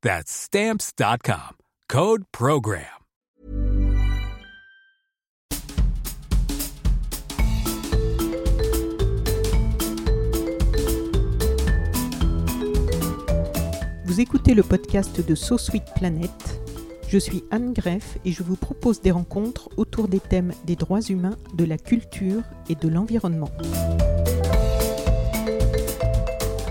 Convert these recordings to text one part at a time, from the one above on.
That's Stamps.com. Code Program. Vous écoutez le podcast de So Sweet Planet. Je suis Anne Greff et je vous propose des rencontres autour des thèmes des droits humains, de la culture et de l'environnement.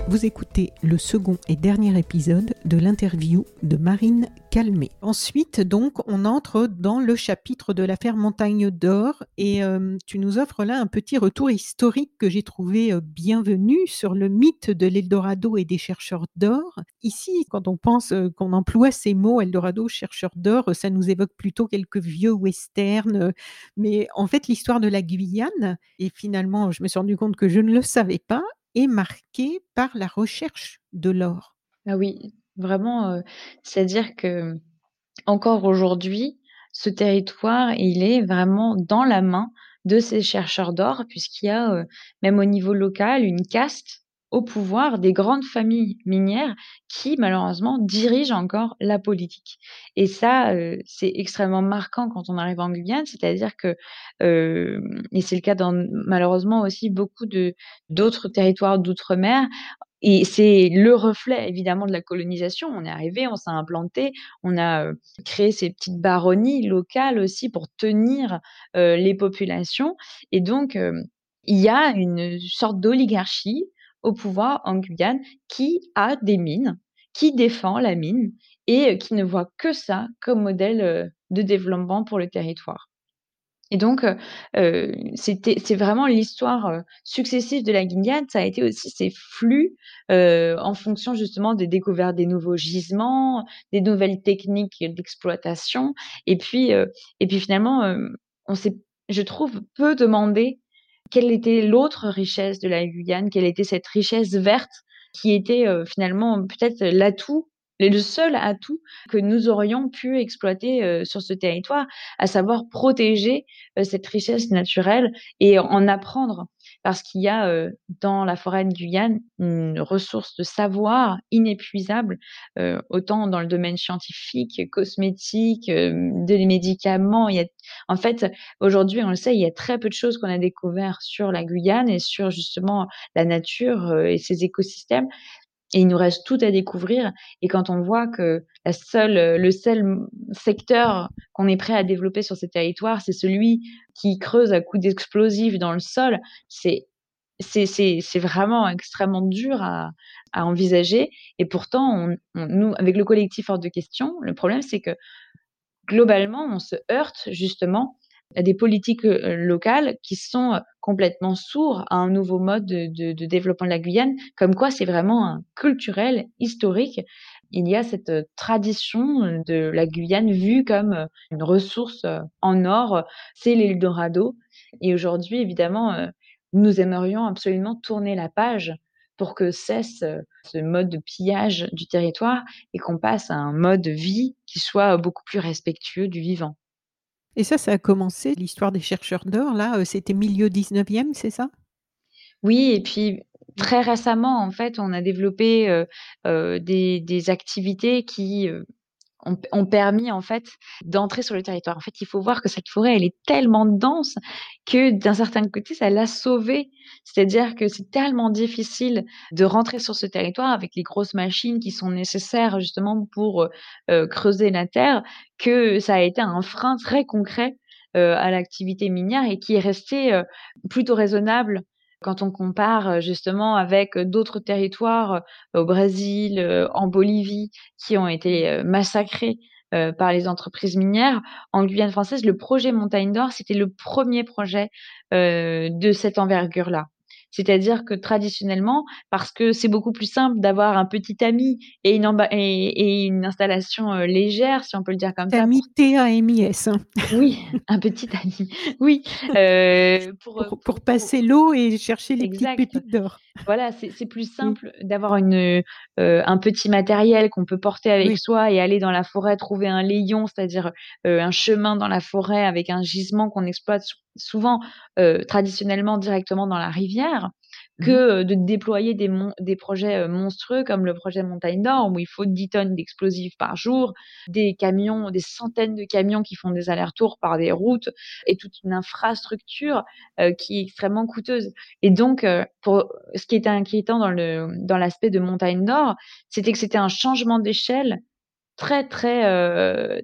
Vous écoutez le second et dernier épisode de l'interview de Marine Calmé. Ensuite, donc, on entre dans le chapitre de l'affaire Montagne d'Or et euh, tu nous offres là un petit retour historique que j'ai trouvé euh, bienvenu sur le mythe de l'Eldorado et des chercheurs d'or. Ici, quand on pense euh, qu'on emploie ces mots Eldorado, chercheurs d'or, ça nous évoque plutôt quelques vieux westerns. mais en fait, l'histoire de la Guyane, et finalement, je me suis rendu compte que je ne le savais pas, est marquée par la recherche de l'or. Ah oui, vraiment, c'est-à-dire que encore aujourd'hui, ce territoire, il est vraiment dans la main de ces chercheurs d'or puisqu'il y a, même au niveau local, une caste au pouvoir des grandes familles minières qui malheureusement dirigent encore la politique. Et ça, c'est extrêmement marquant quand on arrive en Guyane, c'est-à-dire que, et c'est le cas dans malheureusement aussi beaucoup d'autres territoires d'outre-mer, et c'est le reflet évidemment de la colonisation. On est arrivé, on s'est implanté, on a créé ces petites baronnies locales aussi pour tenir les populations. Et donc, il y a une sorte d'oligarchie au pouvoir en Guyane qui a des mines, qui défend la mine et qui ne voit que ça comme modèle de développement pour le territoire. Et donc, c'est vraiment l'histoire successive de la Guyane. Ça a été aussi ces flux en fonction justement des découvertes des nouveaux gisements, des nouvelles techniques d'exploitation. Et puis, et puis finalement, on s'est, je trouve, peu demandé quelle était l'autre richesse de la Guyane, quelle était cette richesse verte qui était finalement peut-être l'atout le seul atout que nous aurions pu exploiter sur ce territoire, à savoir protéger cette richesse naturelle et en apprendre parce qu'il y a dans la forêt de Guyane une ressource de savoir inépuisable, autant dans le domaine scientifique, cosmétique, des médicaments. Il y en fait, aujourd'hui, on le sait, il y a très peu de choses qu'on a découvert sur la Guyane et sur justement la nature et ses écosystèmes. Et il nous reste tout à découvrir. Et quand on voit que la seule, le seul secteur qu'on est prêt à développer sur ces territoires, c'est celui qui creuse à coups d'explosifs dans le sol, c'est vraiment extrêmement dur à, envisager. Et pourtant, nous, avec le collectif hors de question, le problème, c'est que globalement, on se heurte justement à des politiques locales qui sont complètement sourds à un nouveau mode de, développement de la Guyane, comme quoi c'est vraiment culturel, historique. Il y a cette tradition de la Guyane vue comme une ressource en or, c'est l'Eldorado. Et aujourd'hui, évidemment, nous aimerions absolument tourner la page pour que cesse ce mode de pillage du territoire et qu'on passe à un mode de vie qui soit beaucoup plus respectueux du vivant. Et ça, ça a commencé, l'histoire des chercheurs d'or, là, c'était milieu 19e, c'est ça? Oui, et puis très récemment, en fait, on a développé des, des, activités qui ont, permis en fait d'entrer sur le territoire. En fait, il faut voir que cette forêt, elle est tellement dense que d'un certain côté, ça l'a sauvée. C'est-à-dire que c'est tellement difficile de rentrer sur ce territoire avec les grosses machines qui sont nécessaires justement pour creuser la terre que ça a été un frein très concret à l'activité minière et qui est resté plutôt raisonnable quand on compare justement avec d'autres territoires au Brésil, en Bolivie, qui ont été massacrés par les entreprises minières. En Guyane française, le projet Montagne d'Or, c'était le premier projet de cette envergure-là. C'est-à-dire que traditionnellement, parce que c'est beaucoup plus simple d'avoir un petit ami et une, et, une installation légère, si on peut le dire comme ça. Ami T-A-M-I-S. Hein. Oui, un petit ami. Oui. pour, pour, passer l'eau et chercher les petites pépites d'or. Voilà, c'est plus simple d'avoir une un petit matériel qu'on peut porter avec soi et aller dans la forêt trouver un layon, c'est-à-dire un chemin dans la forêt avec un gisement qu'on exploite souvent traditionnellement directement dans la rivière Mmh que de déployer des, des projets monstrueux comme le projet Montagne d'Or, où il faut 10 tonnes d'explosifs par jour, des camions, des centaines de camions qui font des allers-retours par des routes et toute une infrastructure qui est extrêmement coûteuse. Et donc, pour, ce qui était inquiétant dans l'aspect de Montagne d'Or, c'était que c'était un changement d'échelle très très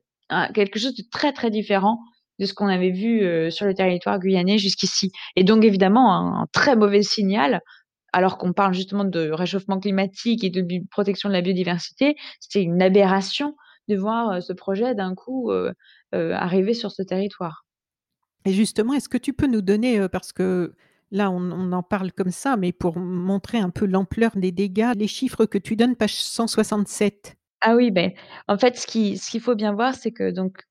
quelque chose de très très différent de ce qu'on avait vu sur le territoire guyanais jusqu'ici. Et donc évidemment un, très mauvais signal, alors qu'on parle justement de réchauffement climatique et de protection de la biodiversité, c'était une aberration de voir ce projet d'un coup arriver sur ce territoire. Et justement, est-ce que tu peux nous donner, parce que là on, on, en parle comme ça, mais pour montrer un peu l'ampleur des dégâts, les chiffres que tu donnes, page 167 ah oui, ben, en fait, ce qu'il ce qu'il faut bien voir, c'est que donc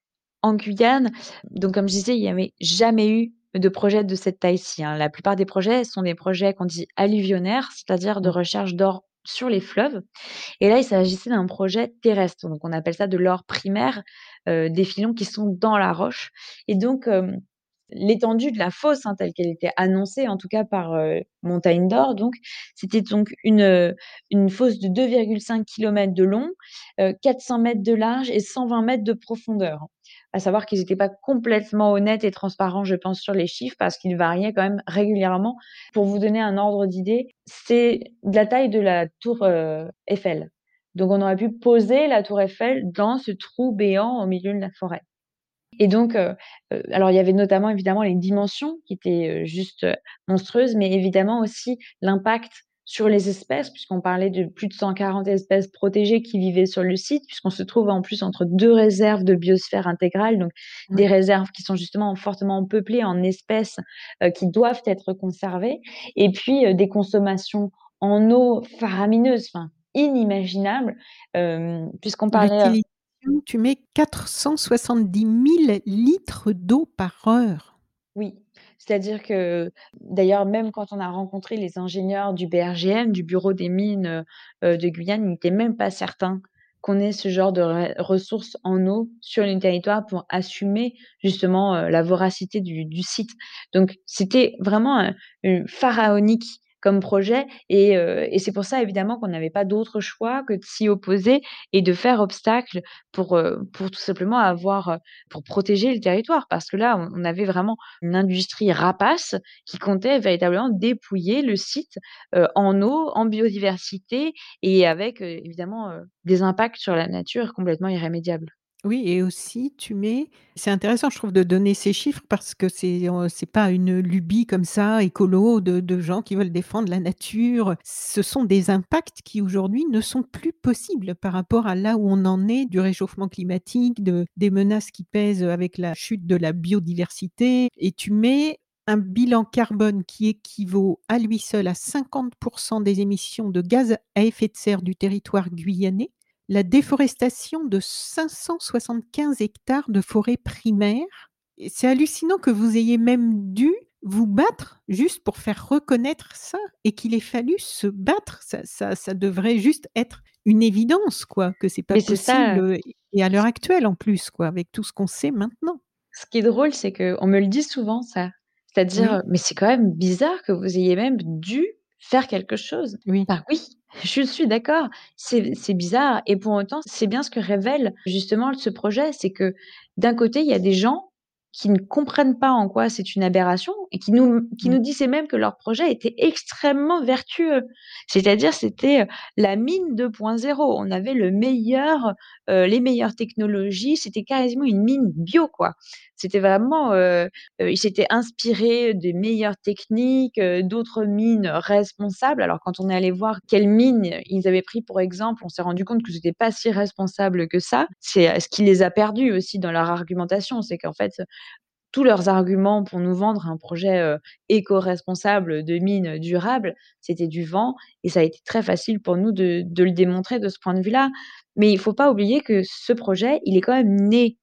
en Guyane, donc comme je disais, il n'y avait jamais eu de projet de cette taille-ci, hein. La plupart des projets sont des projets qu'on dit alluvionnaires, c'est-à-dire de mmh. recherche d'or sur les fleuves. Et là, il s'agissait d'un projet terrestre, donc on appelle ça de l'or primaire, euh, des filons qui sont dans la roche. Et donc, l'étendue de la fosse, hein, telle qu'elle était annoncée, en tout cas par euh, Montagne d'Or, donc c'était donc une, une fosse de 2,5 km de long, 400 euh, mètres de large et 120 mètres de profondeur à savoir qu'ils n'étaient pas complètement honnêtes et transparents, je pense, sur les chiffres parce qu'ils variaient quand même régulièrement. Pour vous donner un ordre d'idée, c'est de la taille de la tour euh, Eiffel. Donc on aurait pu poser la tour Eiffel dans ce trou béant au milieu de la forêt. Et donc, euh, euh, alors il y avait notamment évidemment les dimensions qui étaient juste monstrueuses, mais évidemment aussi l'impact sur les espèces, puisqu'on parlait de plus de 140 espèces protégées qui vivaient sur le site, puisqu'on se trouve en plus entre deux réserves de biosphère intégrale, donc des réserves qui sont justement fortement peuplées en espèces euh, qui doivent être conservées, et puis euh, des consommations en eau faramineuses, enfin inimaginables, euh, puisqu'on parlait... Tu mets 470 000 litres d'eau par heure. Oui, c'est-à-dire que, d'ailleurs, même quand on a rencontré les ingénieurs du BRGM, du Bureau des mines euh, de Guyane, ils n'étaient même pas certains qu'on ait ce genre de ressources en eau sur le territoire pour assumer justement euh, la voracité du, site. Donc, c'était vraiment pharaonique comme projet. Euh, et, c'est pour ça, évidemment, qu'on n'avait pas d'autre choix que de s'y opposer et de faire obstacle pour, euh, tout simplement avoir, euh, pour protéger le territoire. Parce que là, on, avait vraiment une industrie rapace qui comptait véritablement dépouiller le site en eau, en biodiversité et avec, évidemment, des impacts sur la nature complètement irrémédiables. Oui et aussi tu mets c'est intéressant je trouve de donner ces chiffres parce que c'est, c'est pas une lubie comme ça écolo de de gens qui veulent défendre la nature. Ce sont des impacts qui aujourd'hui ne sont plus possibles par rapport à là où on en est du réchauffement climatique, de des menaces qui pèsent avec la chute de la biodiversité et tu mets un bilan carbone qui équivaut à lui seul à 50 des émissions de gaz à effet de serre du territoire guyanais la déforestation de 575 hectares de forêt primaire. C'est hallucinant que vous ayez même dû vous battre juste pour faire reconnaître ça et qu'il ait fallu se battre. Ça, ça, devrait juste être une évidence, quoi, que c'est pas possible. et à l'heure actuelle, en plus, quoi, avec tout ce qu'on sait maintenant. Ce qui est drôle, c'est qu'on me le dit souvent, ça. C'est-à-dire, mais c'est quand même bizarre que vous ayez même dû faire quelque chose. Oui. Bah oui, je suis d'accord, c'est bizarre et pour autant, c'est bien ce que révèle justement ce projet, c'est que d'un côté, il y a des gens qui ne comprennent pas en quoi c'est une aberration et qui nous qui nous mmh. disaient même que leur projet était extrêmement vertueux. C'est-à-dire, c'était, la mine 2.0. On avait le meilleur, les meilleures technologies, c'était quasiment une mine bio, quoi. C'était vraiment, ils s'étaient inspirés des meilleures techniques, d'autres mines responsables. Alors quand on est allé voir quelles mines ils avaient pris pour exemple, on s'est rendu compte que c'était pas si responsable que ça. C'est, ce qui les a perdus aussi dans leur argumentation, c'est qu'en fait, tous leurs arguments pour nous vendre un projet, éco-responsable de mines durables, c'était du vent et ça a été très facile pour nous de le démontrer de ce point de vue-là. Mais il faut pas oublier que ce projet, il est quand même né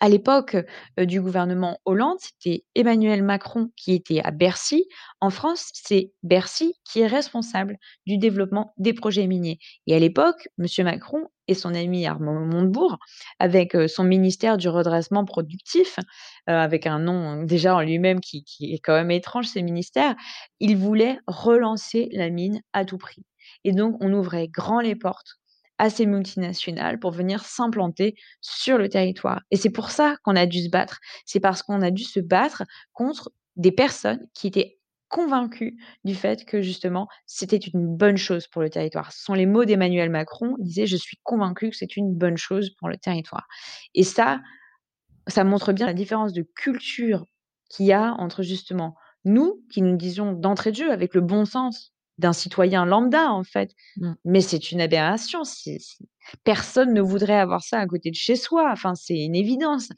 à l'époque, du gouvernement Hollande, c'était Emmanuel Macron qui était à Bercy. En France, c'est Bercy qui est responsable du développement des projets miniers et à l'époque, monsieur Macron et son ami Armand Montebourg, avec, son ministère du redressement productif, avec un nom déjà en lui-même qui qui est quand même étrange, ces ministères, ils voulaient relancer la mine à tout prix et donc on ouvrait grand les portes à ces multinationales pour venir s'implanter sur le territoire et c'est pour ça qu'on a dû se battre. C'est parce qu'on a dû se battre contre des personnes qui étaient convaincues du fait que justement, c'était une bonne chose pour le territoire. Ce sont les mots d'Emmanuel Macron, il disait: «Je suis convaincu que c'est une bonne chose pour le territoire» et ça, ça montre bien la différence de culture qu'il y a entre justement nous, qui nous disions d'entrée de jeu avec le bon sens d'un citoyen lambda en fait, Mmh. mais c'est une aberration, personne ne voudrait avoir ça à côté de chez soi, enfin, c'est une évidence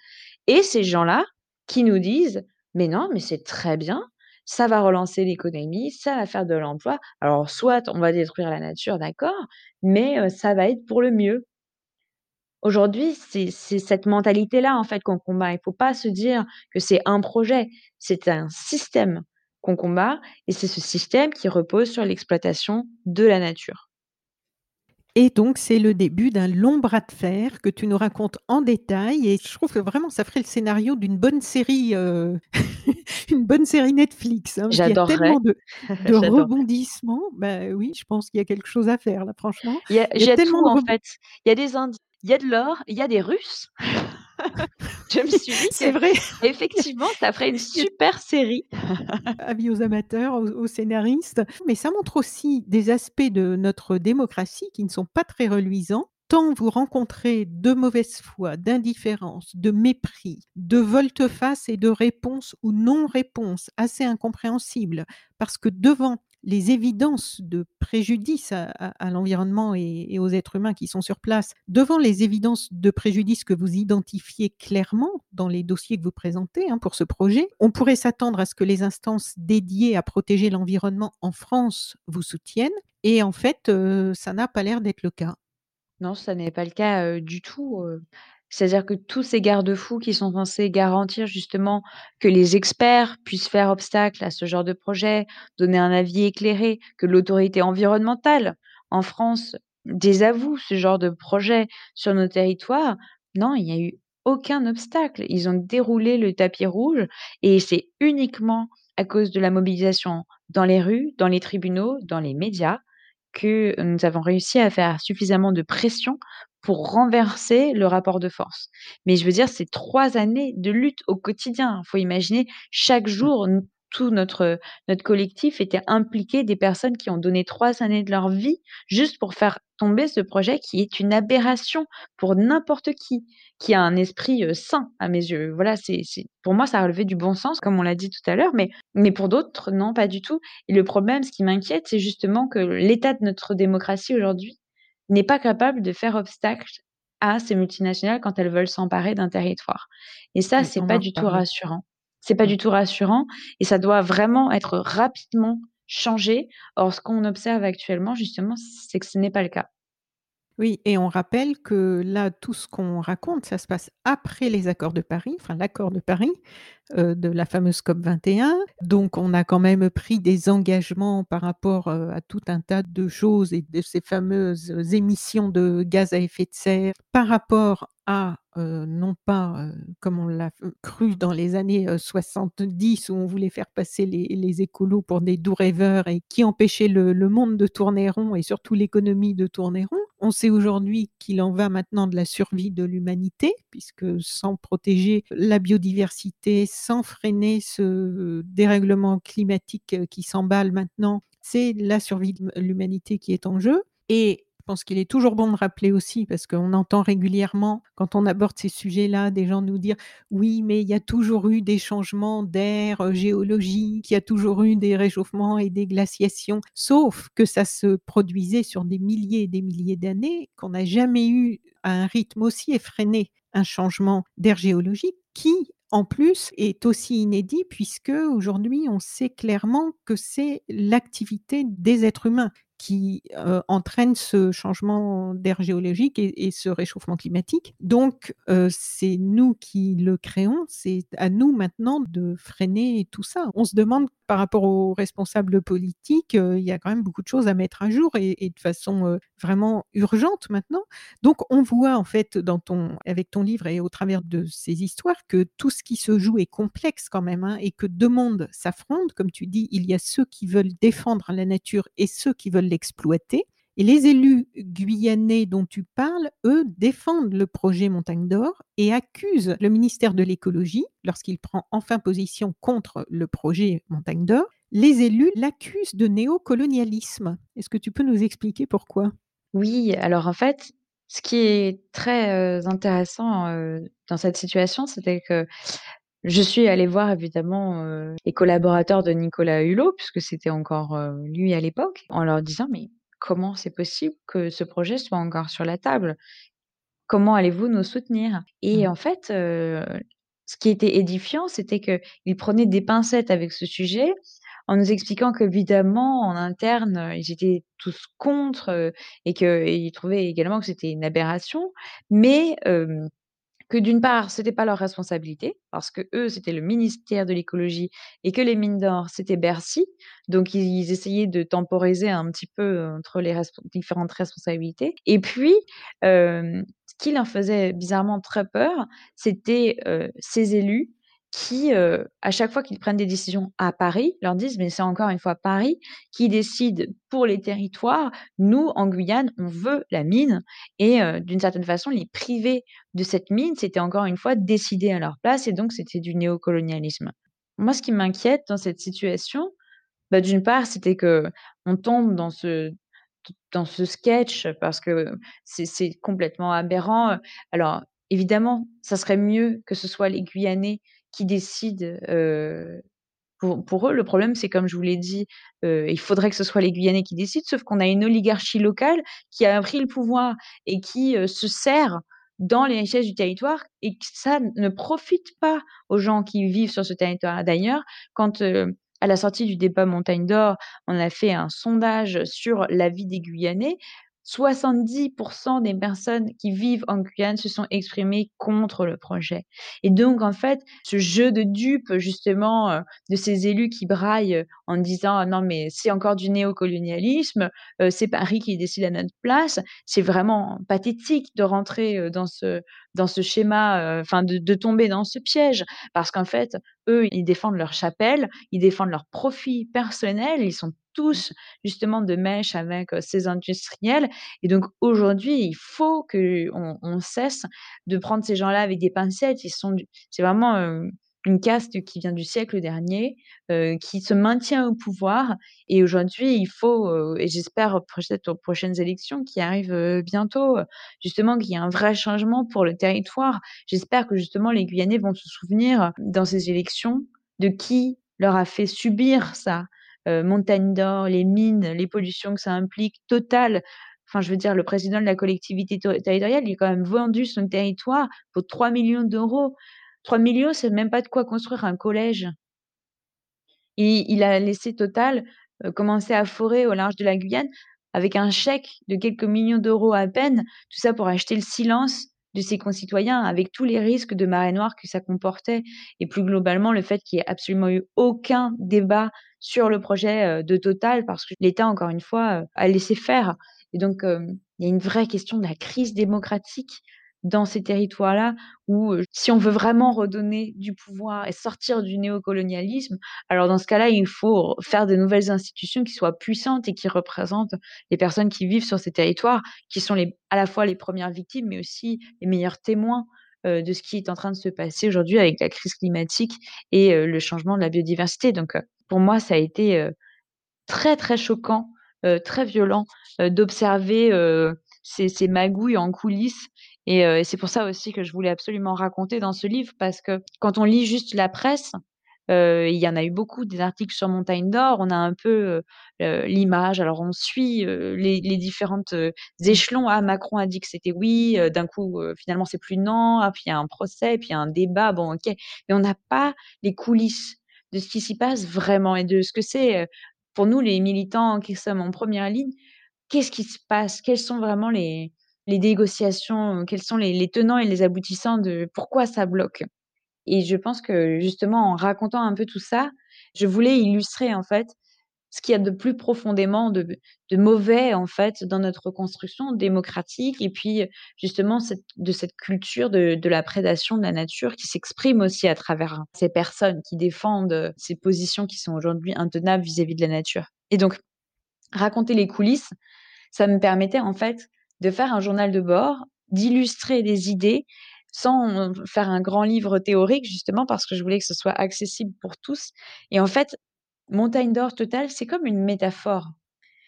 et ces gens-là qui nous disent: «Mais non, mais c'est très bien, ça va relancer l'économie, ça va faire de l'emploi. Alors soit on va détruire la nature, d'accord, mais ça va être pour le mieux». Aujourd'hui, c'est cette mentalité-là, en fait, qu'on combat. Il faut pas se dire que c'est un projet, c'est un système qu'on combat et c'est ce système qui repose sur l'exploitation de la nature. Et donc c'est le début d'un long bras de fer que tu nous racontes en détail et je trouve que vraiment ça ferait le scénario d'une bonne série, heu, une bonne série Netflix, hein, qu'il y a tellement de rebondissements. Bah, oui, je pense qu'il y a quelque chose à faire là, franchement. Il y a Il y il a y a tellement tout, de en fait. Il y a des Indiens, il y a de l'or, il y a des Russes. Je me suis dit C'est vrai. qu'effectivement, ça ferait une super série. Avis aux amateurs, aux aux scénaristes, mais ça montre aussi des aspects de notre démocratie qui ne sont pas très reluisants. Tant vous rencontrez de mauvaise foi, d'indifférence, de mépris, de volte-face et de réponses ou non-réponses assez incompréhensibles parce que devant les évidences de préjudice à l'environnement et aux êtres humains qui sont sur place, devant les évidences de préjudice que vous identifiez clairement dans les dossiers que vous présentez, hein, pour ce projet, on pourrait s'attendre à ce que les instances dédiées à protéger l'environnement en France vous soutiennent et en fait, heu, ça n'a pas l'air d'être le cas. Non, ça n'est pas le cas, heu, du tout, heu, c'est-à-dire que tous ces garde-fous qui sont censés garantir justement que les experts puissent faire obstacle à ce genre de projet, donner un avis éclairé, que l'autorité environnementale en France désavoue ce genre de projet sur nos territoires. Non, il y a eu aucun obstacle. Ils ont déroulé le tapis rouge et c'est uniquement à cause de la mobilisation dans les rues, dans les tribunaux, dans les médias que nous avons réussi à faire suffisamment de pression pour renverser le rapport de force. Mais je veux dire, c'est 3 années de lutte au quotidien. Il faut imaginer chaque Mmh. jour, tout notre, notre collectif était impliqué des personnes qui ont donné 3 années de leur vie juste pour faire tomber ce projet qui est une aberration pour n'importe qui, qui a un esprit, sain à mes yeux. Voilà, c'est c'est pour moi, ça relevait du bon sens comme on l'a dit tout à l'heure, mais mais pour d'autres, non, pas du tout et le problème, ce qui m'inquiète, c'est justement que l'état de notre démocratie aujourd'hui n'est pas capable de faire obstacle à ces multinationales quand elles veulent s'emparer d'un territoire et ça, c'est pas du tout rassurant. C'est pas Mmh. du tout rassurant et ça doit vraiment être rapidement changé. Or, ce qu'on observe actuellement, justement, c'est que ce n'est pas le cas. Oui et on rappelle que là, tout ce qu'on raconte, ça se passe après les accords de Paris, enfin l'accord de Paris, heu, de la fameuse COP 21. Donc on a quand même pris des engagements par rapport, heu, à tout un tas de choses et de ces fameuses émissions de gaz à effet de serre par rapport à, heu, non pas, comme on l'a cru dans les années, heu, 70 où on voulait faire passer les les écolos pour des doux rêveurs et qui empêchaient le le monde de tourner rond et surtout l'économie de tourner rond. On sait aujourd'hui qu'il en va maintenant de la survie de l'humanité puisque sans protéger la biodiversité, sans freiner ce dérèglement climatique qui s'emballe maintenant, c'est la survie de l'humanité qui est en jeu et Je pense qu'il est toujours bon de rappeler aussi, parce qu'on entend régulièrement, quand on aborde ces sujets-là, des gens nous dire oui, mais il y a toujours eu des changements d'air euh, géologiques, il y a toujours eu des réchauffements et des glaciations, sauf que ça se produisait sur des milliers et des milliers d'années, qu'on n'a jamais eu à un rythme aussi effréné un changement d'air géologique qui en plus, est aussi inédit puisque aujourd'hui, on sait clairement que c'est l'activité des êtres humains qui entraîne ce changement d'air géologique et, ce réchauffement climatique. Donc, c'est nous qui le créons, c'est à nous maintenant de freiner tout ça. On se demande par rapport aux responsables politiques, euh, il y a quand même beaucoup de choses à mettre à jour et, de façon vraiment urgente maintenant. Donc, on voit en fait avec ton livre et au travers de ces histoires que tout ce qui se joue est complexe quand même hein, et que deux mondes s'affrontent. Comme tu dis, il y a ceux qui veulent défendre la nature et ceux qui veulent l'exploiter. Et les élus guyanais dont tu parles, eux, défendent le projet Montagne d'Or et accusent le ministère de l'écologie, lorsqu'il prend enfin position contre le projet Montagne d'Or, les élus l'accusent de néocolonialisme. Est-ce que tu peux nous expliquer pourquoi? Oui, alors en fait, ce qui est très intéressant dans cette situation, c'était que je suis allée voir évidemment les collaborateurs de Nicolas Hulot, puisque c'était encore lui à l'époque, en leur disant mais comment c'est possible que ce projet soit encore sur la table? Comment allez-vous nous soutenir? Et mmh. en fait, euh, ce qui était édifiant, c'était qu'ils prenaient des pincettes avec ce sujet en nous expliquant qu'évidemment, en interne, ils étaient tous contre et qu'ils trouvaient également que c'était une aberration. Mais que d'une part, c'était pas leur responsabilité, parce que eux, c'était le ministère de l'écologie et que les mines d'or, c'était Bercy. Donc, ils, essayaient de temporiser un petit peu entre les différentes responsabilités. Et puis, ce qui leur faisait bizarrement très peur, c'était ces élus qui, euh, à chaque fois qu'ils prennent des décisions à Paris, leur disent, mais c'est encore une fois Paris qui décide pour les territoires. Nous, en Guyane, on veut la mine. Et euh, d'une certaine façon, les privés de cette mine, c'était encore une fois décidé à leur place. Et donc, c'était du néocolonialisme. Moi, ce qui m'inquiète dans cette situation, bah, d'une part, c'était que on tombe dans ce dans ce sketch parce que c'est complètement aberrant. Alors, évidemment, ça serait mieux que ce soit les Guyanais qui décident, pour pour eux, le problème, c'est comme je vous l'ai dit, il faudrait que ce soit les Guyanais qui décident, sauf qu'on a une oligarchie locale qui a pris le pouvoir et qui, se sert dans les richesses du territoire et que ça ne profite pas aux gens qui vivent sur ce territoire. D'ailleurs, quand, à la sortie du débat Montagne d'Or, on a fait un sondage sur la vie des Guyanais, 70% des personnes qui vivent en Guyane se sont exprimées contre le projet et donc en fait, ce jeu de dupes justement, heu, de ces élus qui braillent, heu, en disant: «Ah non mais c'est encore du néocolonialisme, heu, c'est Paris qui décide à notre place». C'est vraiment pathétique de rentrer, dans ce dans ce schéma, enfin de de tomber dans ce piège parce qu'en fait, eux, ils défendent leur chapelle, ils défendent leur profit personnel, ils sont tous justement de mèche avec ces industriels. Et donc aujourd'hui, il faut qu'on on cesse de prendre ces gens-là avec des pincettes. Ils sont, c'est vraiment une caste qui vient du siècle dernier, qui se maintient au pouvoir. Et aujourd'hui, il faut, et j'espère peut-être aux prochaines élections qui arrivent bientôt, justement qu'il y ait un vrai changement pour le territoire. J'espère que justement les Guyanais vont se souvenir dans ces élections de qui leur a fait subir ça, euh, montagne d'or, les mines, les pollutions que ça implique, total. Enfin, je veux dire, le président de la collectivité territoriale, il a quand même vendu son territoire pour 3 millions d'euros. 3 millions, c'est même pas de quoi construire un collège. Et il a laissé Total euh, commencer à forer au large de la Guyane avec un chèque de quelques millions d'euros à peine, tout ça pour acheter le silence de ses concitoyens, avec tous les risques de marée noire que ça comportait, et plus globalement le fait qu'il n'y ait absolument eu aucun débat sur le projet de Total, parce que l'État, encore une fois, a laissé faire. Et donc, il y a une vraie question de la crise démocratique dans ces territoires-là, où si on veut vraiment redonner du pouvoir et sortir du néocolonialisme, alors dans ce cas-là, il faut faire de nouvelles institutions qui soient puissantes et qui représentent les personnes qui vivent sur ces territoires, qui sont à la fois les premières victimes, mais aussi les meilleurs témoins de ce qui est en train de se passer aujourd'hui avec la crise climatique et le changement de la biodiversité. Donc, pour moi, ça a été très, très choquant très violent, d'observer, ces ces magouilles en coulisses et c'est pour ça aussi que je voulais absolument raconter dans ce livre parce que quand on lit juste la presse, il y en a eu beaucoup des articles sur Montagne d'Or, on a un peu, l'image, alors on suit, les les différentes, échelons. Ah Macron a dit que c'était oui, d'un coup, finalement c'est plus non, ah puis il y a un procès, puis il y a un débat, bon OK. Mais on n'a pas les coulisses de ce qui s'y passe vraiment et de ce que c'est, pour nous les militants qui sommes en première ligne, qu'est-ce qui se passe? Quelles sont vraiment les les négociations? Quels sont les tenants et les aboutissants de pourquoi ça bloque? Et je pense que justement en racontant un peu tout ça, je voulais illustrer en fait ce qu'il y a de plus profondément de de mauvais en fait dans notre construction démocratique et puis, justement de cette culture de de la prédation de la nature qui s'exprime aussi à travers ces personnes qui défendent, heu, ces positions qui sont aujourd'hui intenables vis-à-vis de la nature. Et donc raconter les coulisses, ça me permettait en fait de faire un journal de bord, d'illustrer des idées sans faire un grand livre théorique justement parce que je voulais que ce soit accessible pour tous. Et en fait, Montagne d'Or Total, c'est comme une métaphore.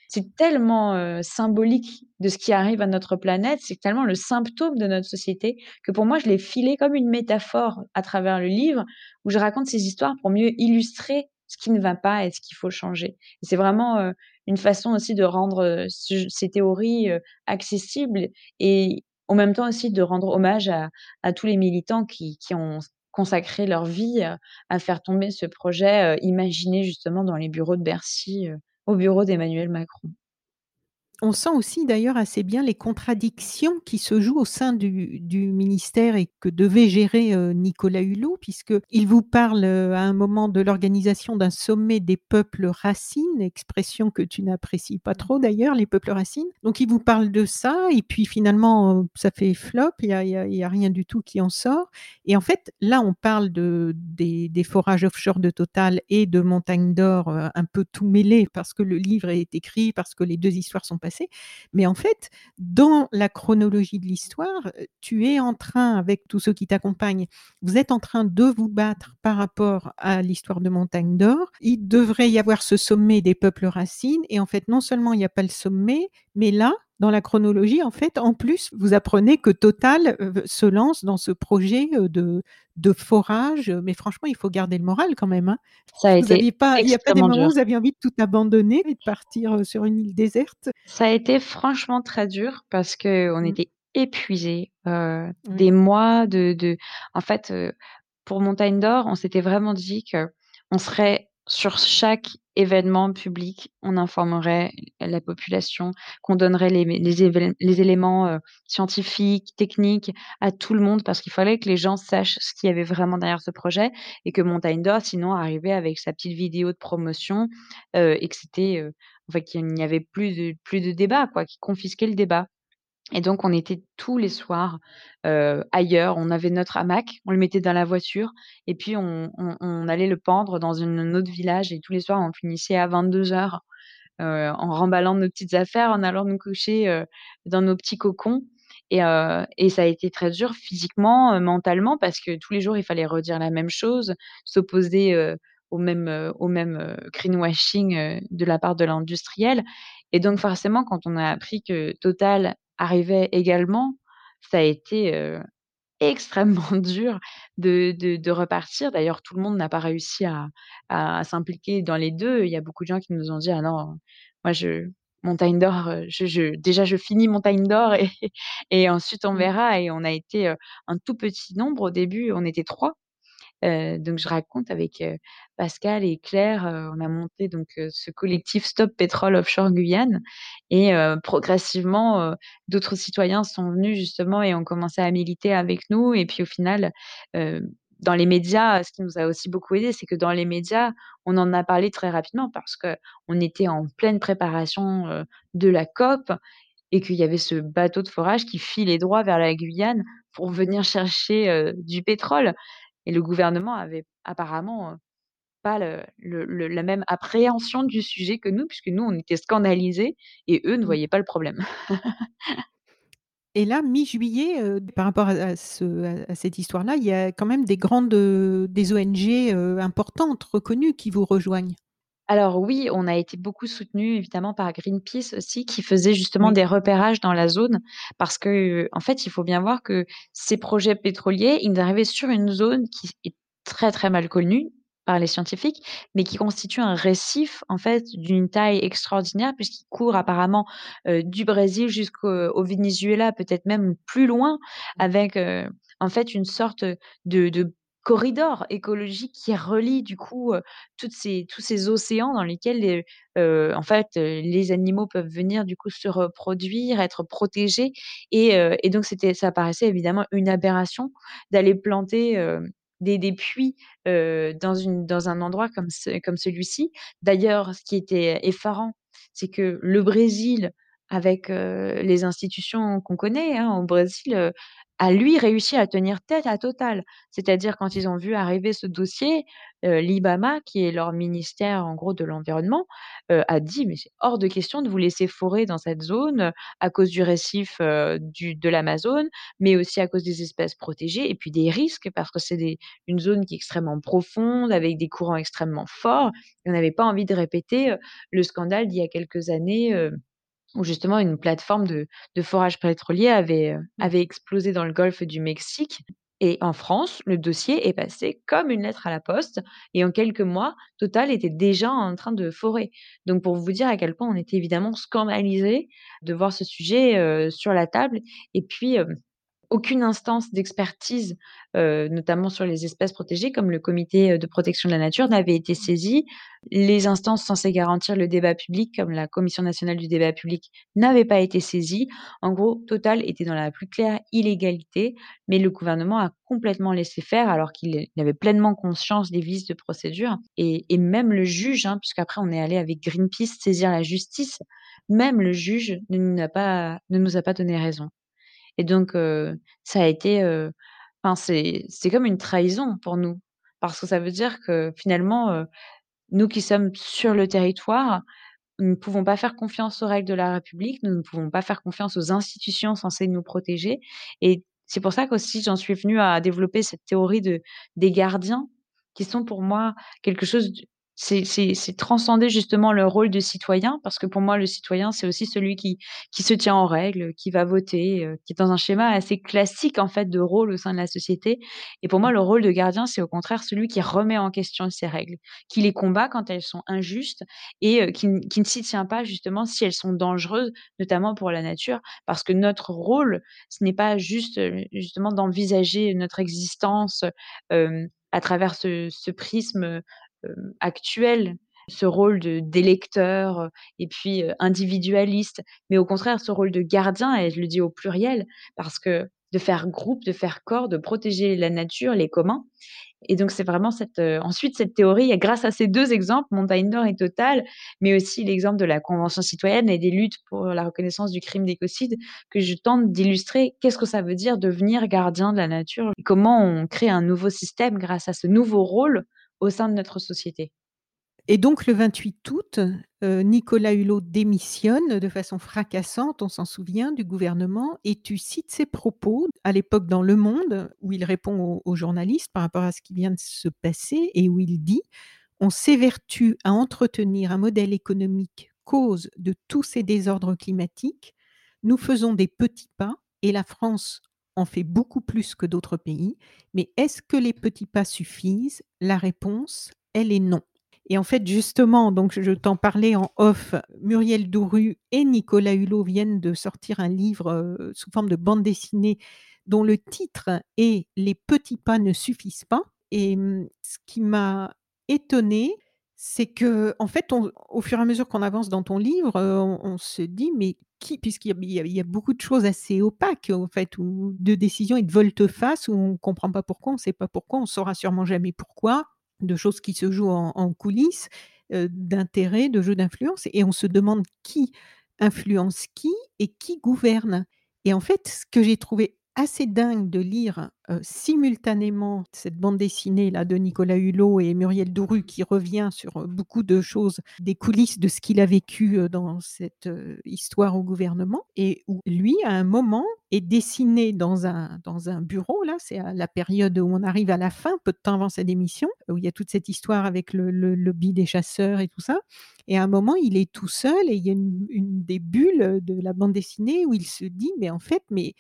C'est tellement, heu, symbolique de ce qui arrive à notre planète, c'est tellement le symptôme de notre société que pour moi je l'ai filé comme une métaphore à travers le livre où je raconte ces histoires pour mieux illustrer ce qui ne va pas et ce qu'il faut changer. C'est vraiment, heu, une façon aussi de rendre, ces théories, accessibles et en même temps aussi de rendre hommage à tous les militants qui ont consacré leur vie, à faire tomber ce projet, imaginé justement dans les bureaux de Bercy, au bureau d'Emmanuel Macron. On sent aussi d'ailleurs assez bien les contradictions qui se jouent au sein du ministère et que devait gérer, heu, Nicolas Hulot puisqu'il vous parle, heu, à un moment de l'organisation d'un sommet des peuples racines, expression que tu n'apprécies pas trop d'ailleurs, les peuples racines. Donc il vous parle de ça et puis finalement, heu, ça fait flop, il y a rien du tout qui en sort. Et en fait, là on parle de des des forages offshore de Total et de Montagne d'Or, un peu tout mêlé parce que le livre est écrit, parce que les 2 histoires sont passées. Mais en fait, dans la chronologie de l'histoire, heu, tu es en train avec tous ceux qui t'accompagnent, vous êtes en train de vous battre par rapport à l'histoire de Montagne d'Or. Il devrait y avoir ce sommet des peuples racines et en fait, non seulement il y a pas le sommet, mais là, dans la chronologie, en fait, en plus, vous apprenez que Total, heu, se lance dans ce projet, heu, de de forage, mais franchement, il faut garder le moral quand même, hein. Ça a Vous été pas il y a pas des moments où vous aviez envie de tout abandonner et de partir, heu, sur une île déserte? Ça a été franchement très dur parce qu'on Mmh. était épuisés, des mois de de en fait, pour Montagne d'Or, on s'était vraiment dit qu'on serait sur chaque événement public, on informerait la population, qu'on donnerait les éléments, heu, scientifiques, techniques à tout le monde parce qu'il fallait que les gens sachent ce qu'il y avait vraiment derrière ce projet et que Montagne d'Or sinon arrivait avec sa petite vidéo de promotion, heu, et que c'était, heu, enfin qu'il n'y avait plus de plus de débat quoi, qu'il confisquait le débat. Et donc on était tous les soirs, ailleurs, on avait notre hamac, on le mettait dans la voiture et puis on allait le pendre dans un autre village et tous les soirs on finissait à 22:00, heu, en remballant nos petites affaires, en allant nous coucher, dans nos petits cocons et ça a été très dur physiquement, mentalement parce que tous les jours il fallait redire la même chose, s'opposer, au même, greenwashing, de la part de l'industriel. Et donc forcément quand on a appris que Total arrivait également, ça a été, extrêmement dur de de de repartir. D'ailleurs tout le monde n'a pas réussi à à s'impliquer dans les 2. Il y a beaucoup de gens qui nous ont dit: «Ah non, moi je Montagne d'Or, heu, je je déjà je finis Montagne d'Or et et ensuite on Mmh. verra» et on a été, un tout petit nombre au début, on était 3. Heu, donc je raconte avec, heu, Pascal et Claire, heu, on a monté donc, ce collectif Stop Pétrole Offshore Guyane et progressivement, d'autres citoyens sont venus justement et ont commencé à militer avec nous et puis au final, dans les médias, ce qui nous a aussi beaucoup aidé, c'est que dans les médias, on en a parlé très rapidement parce qu'on était en pleine préparation, de la COP et qu'il y avait ce bateau de forage qui filait droit vers la Guyane pour venir chercher, du pétrole. Et le gouvernement avait apparemment, pas le le le la même appréhension du sujet que nous, puisque nous on était scandalisés et eux ne Mmh. voyaient pas le problème. Et là, mi-juillet, par rapport à à ce à à cette histoire-là, il y a quand même des grandes, des ONG, importantes, reconnues qui vous rejoignent? Alors oui, on a été beaucoup soutenus évidemment par Greenpeace aussi, qui faisait justement Oui. des repérages dans la zone. Parce que, en fait, il faut bien voir que ces projets pétroliers, ils arrivaient sur une zone qui est très, très mal connue par les scientifiques, mais qui constitue un récif, en fait, d'une taille extraordinaire puisqu'il court apparemment, heu, du Brésil jusqu'au au Venezuela, peut-être même plus loin, avec, heu, en fait, une sorte de de corridor écologique qui relie du coup, toutes ces tous ces océans dans lesquels les, en fait, les animaux peuvent venir du coup se reproduire, être protégés et et donc c'était ça paraissait évidemment une aberration d'aller planter, des des puits, dans une dans un endroit comme comme celui-ci. D'ailleurs, ce qui était effarant, c'est que le Brésil, avec, les institutions qu'on connaît, hein, au Brésil, a lui réussi à tenir tête à Total. C'est-à-dire quand ils ont vu arriver ce dossier, heu, l'IBAMA, qui est leur ministère en gros de l'environnement, heu, a dit: «Mais c'est hors de question de vous laisser forer dans cette zone, heu, à cause du récif, de l'Amazone, mais aussi à cause des espèces protégées et puis des risques parce que c'est une zone qui est extrêmement profonde avec des courants extrêmement forts» on n'avait pas envie de répéter, le scandale d'il y a quelques années, où justement une plateforme de de forage pétrolier avait, heu, Mmh. avait explosé dans le golfe du Mexique et en France, le dossier est passé comme une lettre à la poste et en quelques mois, Total était déjà en train de forer. Donc pour vous dire à quel point on était évidemment scandalisés de voir ce sujet, heu, sur la table et puis, hem, aucune instance d'expertise, notamment sur les espèces protégées comme le comité, de protection de la nature n'avait été saisie. Les instances censées garantir le débat public comme la Commission nationale du débat public n'avaient pas été saisies. En gros, Total était dans la plus claire illégalité, mais le gouvernement a complètement laissé faire alors qu'il avait pleinement conscience des vices de procédure et et même le juge, hein, puisqu'après on est allé avec Greenpeace saisir la justice, même le juge ne nous a pas ne nous a pas donné raison et donc ça a été, enfin c'est c'est comme une trahison pour nous. Parce que ça veut dire que finalement, nous qui sommes sur le territoire, nous ne pouvons pas faire confiance aux règles de la République, nous ne pouvons pas faire confiance aux institutions censées nous protéger et c'est pour ça qu'aussi j'en suis venue à développer cette théorie de des gardiens qui sont pour moi quelque chose c'est transcender justement le rôle de citoyen parce que pour moi le citoyen, c'est aussi celui qui qui se tient en règle, qui va voter, heu, qui est dans un schéma assez classique en fait de rôle au sein de la société et pour moi le rôle de gardien, c'est au contraire celui qui remet en question ces règles, qui les combat quand elles sont injustes et heu, qui qui ne s'y tient pas justement si elles sont dangereuses, notamment pour la nature. Parce que notre rôle, ce n'est pas juste, heu, justement d'envisager notre existence, à travers ce ce prisme, actuel, ce rôle d'électeur, et puis, individualiste, mais au contraire ce rôle de gardien et je le dis au pluriel parce que de faire groupe, de faire corps, de protéger la nature, les communs et donc c'est vraiment cette, ensuite cette théorie grâce à ces 2 exemples, Montagne d'or et Total, mais aussi l'exemple de la convention citoyenne et des luttes pour la reconnaissance du crime d'écocide, que je tente d'illustrer. Qu'est-ce que ça veut dire devenir gardien de la nature? Et comment on crée un nouveau système grâce à ce nouveau rôle au sein de notre société. Et donc le 28 août, heu, Nicolas Hulot démissionne de façon fracassante, on s'en souvient, du gouvernement et tu cites ses propos à l'époque dans Le Monde où il répond aux journalistes par rapport à ce qui vient de se passer et où il dit: «On s'évertue à entretenir un modèle économique cause de tous ces désordres climatiques. Nous faisons des petits pas et la France en fait beaucoup plus que d'autres pays. Mais est-ce que les petits pas suffisent? La réponse, elle est non». Et en fait, justement, donc je t'en parlais en off, Muriel Dourru et Nicolas Hulot viennent de sortir un livre, heu, sous forme de bande dessinée dont le titre est «Les petits pas ne suffisent pas» et mmh, ce qui m'a étonnée, c'est qu'en fait, on au fur et à mesure qu'on avance dans ton livre, heu, on se dit: «Mais qui» puisqu'il y y a beaucoup de choses assez opaques, en fait, ou de décisions et de volte-face où on comprend pas pourquoi, on sait pas pourquoi, on saura sûrement jamais pourquoi, de choses qui se jouent en en coulisses, heu, d'intérêts, de jeux d'influence et on se demande qui influence qui et qui gouverne? Et en fait, ce que j'ai trouvé assez dingue de lire, simultanément cette bande dessinée-là de Nicolas Hulot et Muriel Dourue qui revient sur, beaucoup de choses, des coulisses de ce qu'il a vécu, dans cette, histoire au gouvernement et où lui, à un moment, est dessiné dans un dans un bureau là, c'est la période où on arrive à la fin, peu de temps avant sa démission, où il y a toute cette histoire avec le le lobby des chasseurs et tout ça et à un moment, il est tout seul et il y a une des bulles, de la bande dessinée où il se dit: «Mais en fait, mais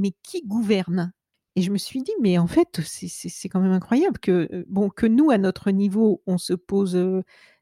mais qui gouverne?» et je me suis dit: «Mais en fait, c'est quand même incroyable que, bon, que nous, à notre niveau, on se pose,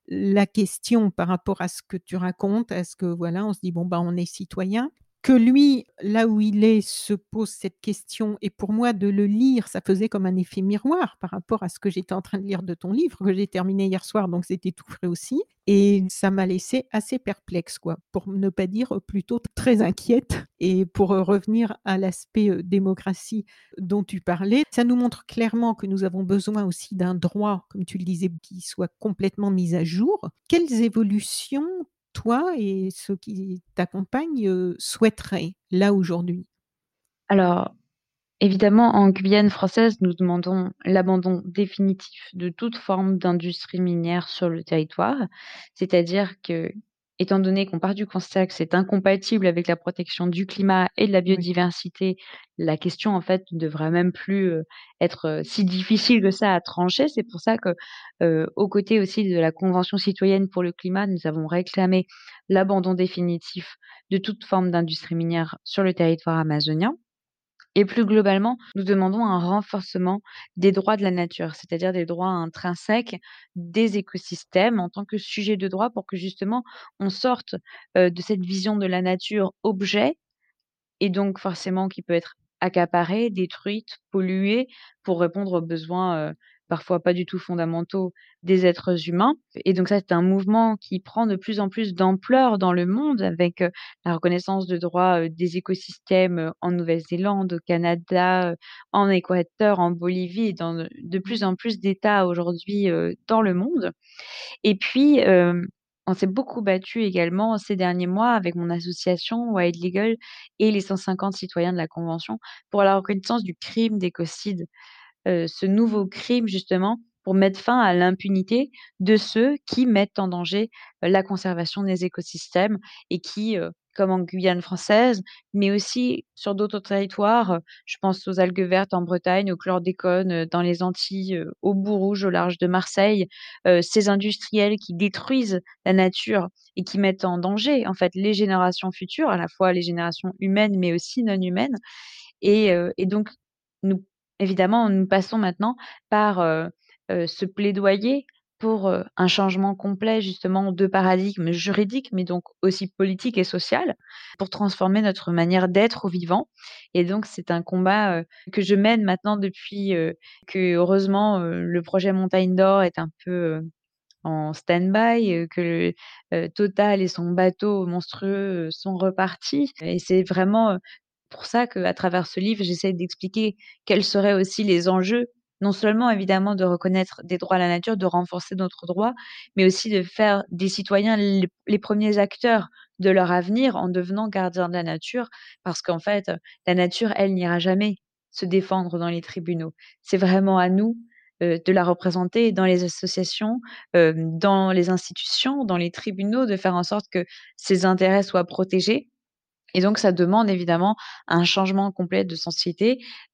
la question par rapport à ce que tu racontes, à ce que voilà, on se dit: "Bon, bah, on est citoyen", que lui, là où il est, se pose cette question et pour moi de le lire, ça faisait comme un effet miroir par rapport à ce que j'étais en train de lire de ton livre, que j'ai terminé hier soir, donc c'était tout frais aussi et ça m'a laissé assez perplexe quoi, pour ne pas dire, plutôt très inquiète et pour, heu, revenir à l'aspect, heu, démocratie dont tu parlais, ça nous montre clairement que nous avons besoin aussi d'un droit, comme tu le disais, qui soit complètement mis à jour. Quelles évolutions toi et ceux qui t'accompagnent, souhaiteraient, là, aujourd'hui? Alors, évidemment, en Guyane française, nous demandons l'abandon définitif de toute forme d'industrie minière sur le territoire. C'est-à-dire que, étant donné qu'on part du constat que c'est incompatible avec la protection du climat et de la Oui. biodiversité, la question, en fait, ne devrait même plus, être, si difficile que ça à trancher. C'est pour ça que, heu, aux côtés aussi de la Convention citoyenne pour le climat, nous avons réclamé l'abandon définitif de toute forme d'industrie minière sur le territoire amazonien. Et plus globalement, nous demandons un renforcement des droits de la nature, c'est-à-dire des droits intrinsèques des écosystèmes en tant que sujet de droit pour que justement on sorte, heu, de cette vision de la nature objet et donc forcément qui peut être accaparée, détruite, polluée pour répondre aux besoins, heu, parfois pas du tout fondamentaux des êtres humains et donc ça, c'est un mouvement qui prend de plus en plus d'ampleur dans le monde avec, la reconnaissance de droits, des écosystèmes, en Nouvelle-Zélande, au Canada, en Équateur, en Bolivie dans de plus en plus d'États aujourd'hui, dans le monde. Et puis, on s'est beaucoup battus également ces derniers mois avec mon association Wild Legal et les 150 citoyens de la convention pour la reconnaissance du crime d'écocide. Heu, ce nouveau crime justement pour mettre fin à l'impunité de ceux qui mettent en danger, heu, la conservation des écosystèmes et qui, heu, comme en Guyane française, mais aussi sur d'autres territoires, je pense aux algues vertes en Bretagne, au chlordécone, dans les Antilles, au bout rouge au large de Marseille, ces industriels qui détruisent la nature et qui mettent en danger, en fait, les générations futures, à la fois les générations humaines, mais aussi non humaines. Et donc nous évidemment, nous passons maintenant par, ce plaidoyer pour, un changement complet justement de paradigme juridique, mais donc aussi politique et social, pour transformer notre manière d'être au vivant. Et donc c'est un combat, que je mène maintenant depuis, que heureusement, heu, le projet Montagne d'or est un peu, en stand-by, que, Total et son bateau monstrueux, sont repartis. Et c'est vraiment, pour ça qu'à travers ce livre, j'essaie d'expliquer quels seraient aussi les enjeux. Non seulement évidemment de reconnaître des droits à la nature, de renforcer notre droit, mais aussi de faire des citoyens les 1ers acteurs de leur avenir en devenant gardiens de la nature. Parce qu'en fait, la nature, elle n'ira jamais se défendre dans les tribunaux. C'est vraiment à nous, heu, de la représenter dans les associations, hem, dans les institutions, dans les tribunaux, de faire en sorte que ses intérêts soient protégés et donc ça demande évidemment un changement complet de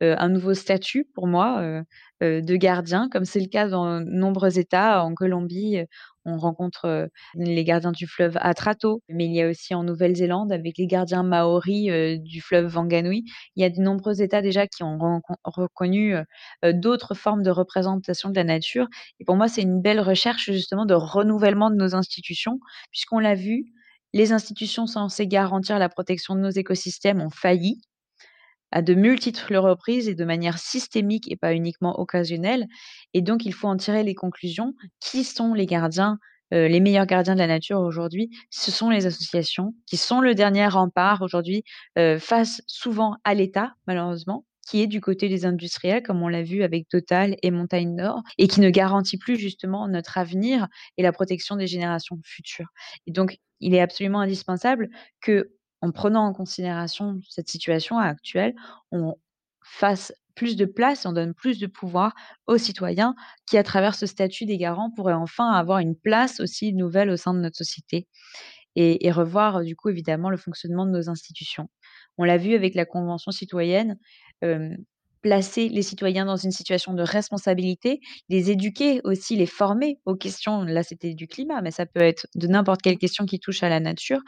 heu, un nouveau statut pour moi, de gardien comme c'est le cas dans nombreux États. En Colombie, on rencontre, les gardiens du fleuve Atrato, mais il y a aussi en Nouvelle-Zélande avec les gardiens Maoris, du fleuve Wanganui. Il y a de nombreux États déjà qui ont reconnu, d'autres formes de représentation de la nature et pour moi, c'est une belle recherche justement de renouvellement de nos institutions puisqu'on l'a vu, les institutions censées garantir la protection de nos écosystèmes ont failli à de multiples reprises et de manière systémique et pas uniquement occasionnelle et donc il faut en tirer les conclusions. Qui sont les gardiens, heu, les meilleurs gardiens de la nature aujourd'hui? Ce sont les associations qui sont le dernier rempart aujourd'hui, heu, face souvent à l'État, malheureusement, qui est du côté des industriels comme on l'a vu avec Total et Montagne d'or et qui ne garantit plus justement notre avenir et la protection des générations futures et donc il est absolument indispensable qu'en prenant en considération cette situation actuelle, on fasse plus de place, on donne plus de pouvoir aux citoyens qui, à travers ce statut des garants, pourraient enfin avoir une place aussi nouvelle au sein de notre société et et revoir, du coup, évidemment, le fonctionnement de nos institutions. On l'a vu avec la Convention citoyenne, placer les citoyens dans une situation de responsabilité, les éduquer aussi, les former aux questions là, c'était du climat, mais ça peut être de n'importe quelle question qui touche à la nature.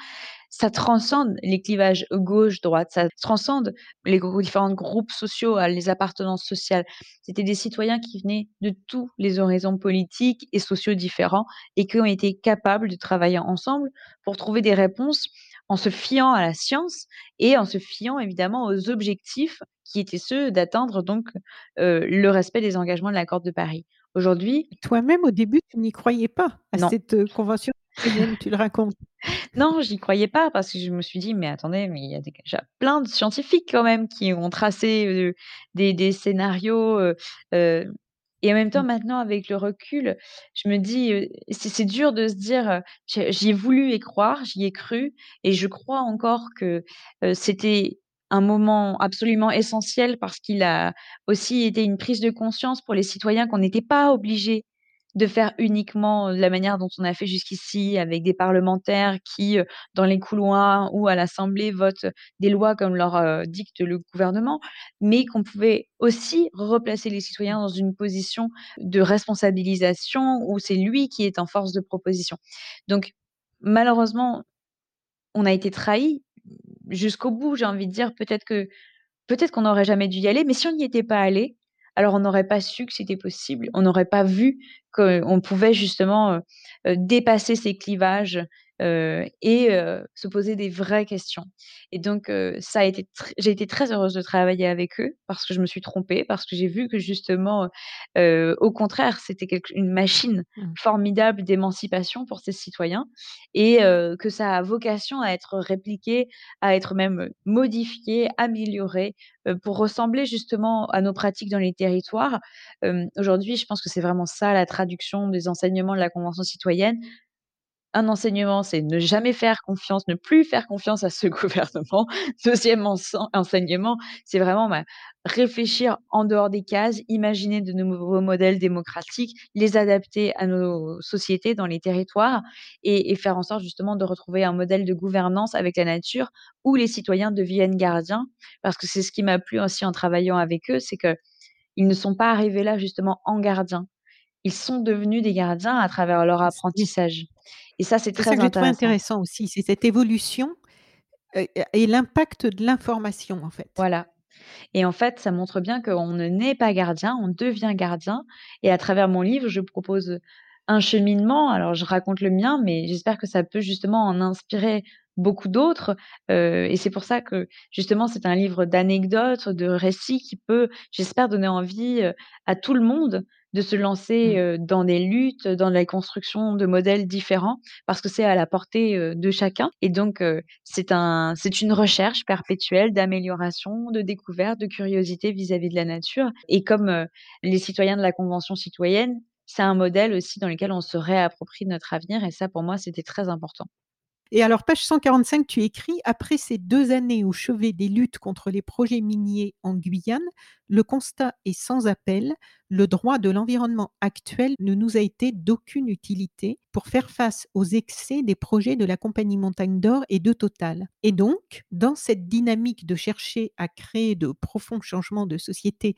Ça transcende les clivages gauche-droite, ça transcende les différents groupes sociaux, les appartenances sociales. C'était des citoyens qui venaient de tous les horizons politiques et sociaux différents et qui ont été capables de travailler ensemble pour trouver des réponses en se fiant à la science et en se fiant évidemment aux objectifs qui étaient ceux d'atteindre donc, le respect des engagements de l'accord de Paris. Aujourd'hui Toi-même, au début, tu n'y croyais pas à Non. cette, convention tu le racontes? Non, j'y croyais pas parce que je me suis dit: «Mais attendez, mais il y a déjà plein de scientifiques quand même qui ont tracé, des des scénarios», et en même temps, Mmh. maintenant, avec le recul, je me dis, heu, c'est c'est dur de se dire, heu, j'ai j'y ai voulu y croire, j'y ai cru et je crois encore que, heu, c'était un moment absolument essentiel parce qu'il a aussi été une prise de conscience pour les citoyens qu'on n'était pas obligés de faire uniquement de la manière dont on a fait jusqu'ici avec des parlementaires qui, dans les couloirs ou à l'assemblée votent des lois comme leur, dicte le gouvernement, mais qu'on pouvait aussi replacer les citoyens dans une position de responsabilisation où c'est lui qui est en force de proposition. Donc malheureusement, on a été trahis jusqu'au bout, j'ai envie de dire. Peut-être que peut-être qu'on n'aurait jamais dû y aller, mais si on n'y était pas allés, alors on n'aurait pas su que c'était possible. On n'aurait pas vu qu'on pouvait justement, heu heu, dépasser ces clivages, heu et heu, se poser des vraies questions et donc heu, ça a été j'ai été très heureuse de travailler avec eux parce que je me suis trompée, parce que j'ai vu que justement, au contraire, c'était une machine Mmh. formidable d'émancipation pour ces citoyens et heu, que ça a vocation à être répliqué, à être même modifié, amélioré, pour ressembler justement à nos pratiques dans les territoires. Aujourd'hui, je pense que c'est vraiment ça la traduction des enseignements de la Convention citoyenne. Un enseignement, c'est ne jamais faire confiance, ne plus faire confiance à ce gouvernement. 2e ensen enseignement, c'est vraiment, bah, réfléchir en dehors des cases, imaginer de nouveaux modèles démocratiques, les adapter à nos sociétés dans les territoires et faire en sorte justement de retrouver un modèle de gouvernance avec la nature où les citoyens deviennent gardiens. Parce que c'est ce qui m'a plu aussi en travaillant avec eux, c'est qu'ils ne sont pas arrivés là justement en gardiens. Ils sont devenus des gardiens à travers leur apprentissage et ça, c'est C'est ça très que intéressant. intéressant aussi, c'est cette évolution, heu et l'impact de l'information, en fait. Voilà et en fait, ça montre bien qu'on ne naît pas gardien, on devient gardien et à travers mon livre, je propose un cheminement. Alors je raconte le mien, mais j'espère que ça peut justement en inspirer beaucoup d'autres, heu et c'est pour ça que justement, c'est un livre d'anecdotes, de récits qui peut, j'espère, donner envie, heu, à tout le monde de se lancer, Mmh. dans des luttes, dans la construction de modèles différents parce que c'est à la portée, de chacun et donc c'est un c'est une recherche perpétuelle d'amélioration, de découverte, de curiosité vis-à-vis de la nature et comme, les citoyens de la Convention citoyenne, c'est un modèle aussi dans lequel on se réapproprie notre avenir et ça, pour moi, c'était très important. Et alors, page 145, tu écris: «Après ces 2 années au chevet des luttes contre les projets miniers en Guyane, le constat est sans appel, le droit de l'environnement actuel ne nous a été d'aucune utilité pour faire face aux excès des projets de la Compagnie Montagne d'Or et de Total» et donc dans cette dynamique de chercher à créer de profonds changements de société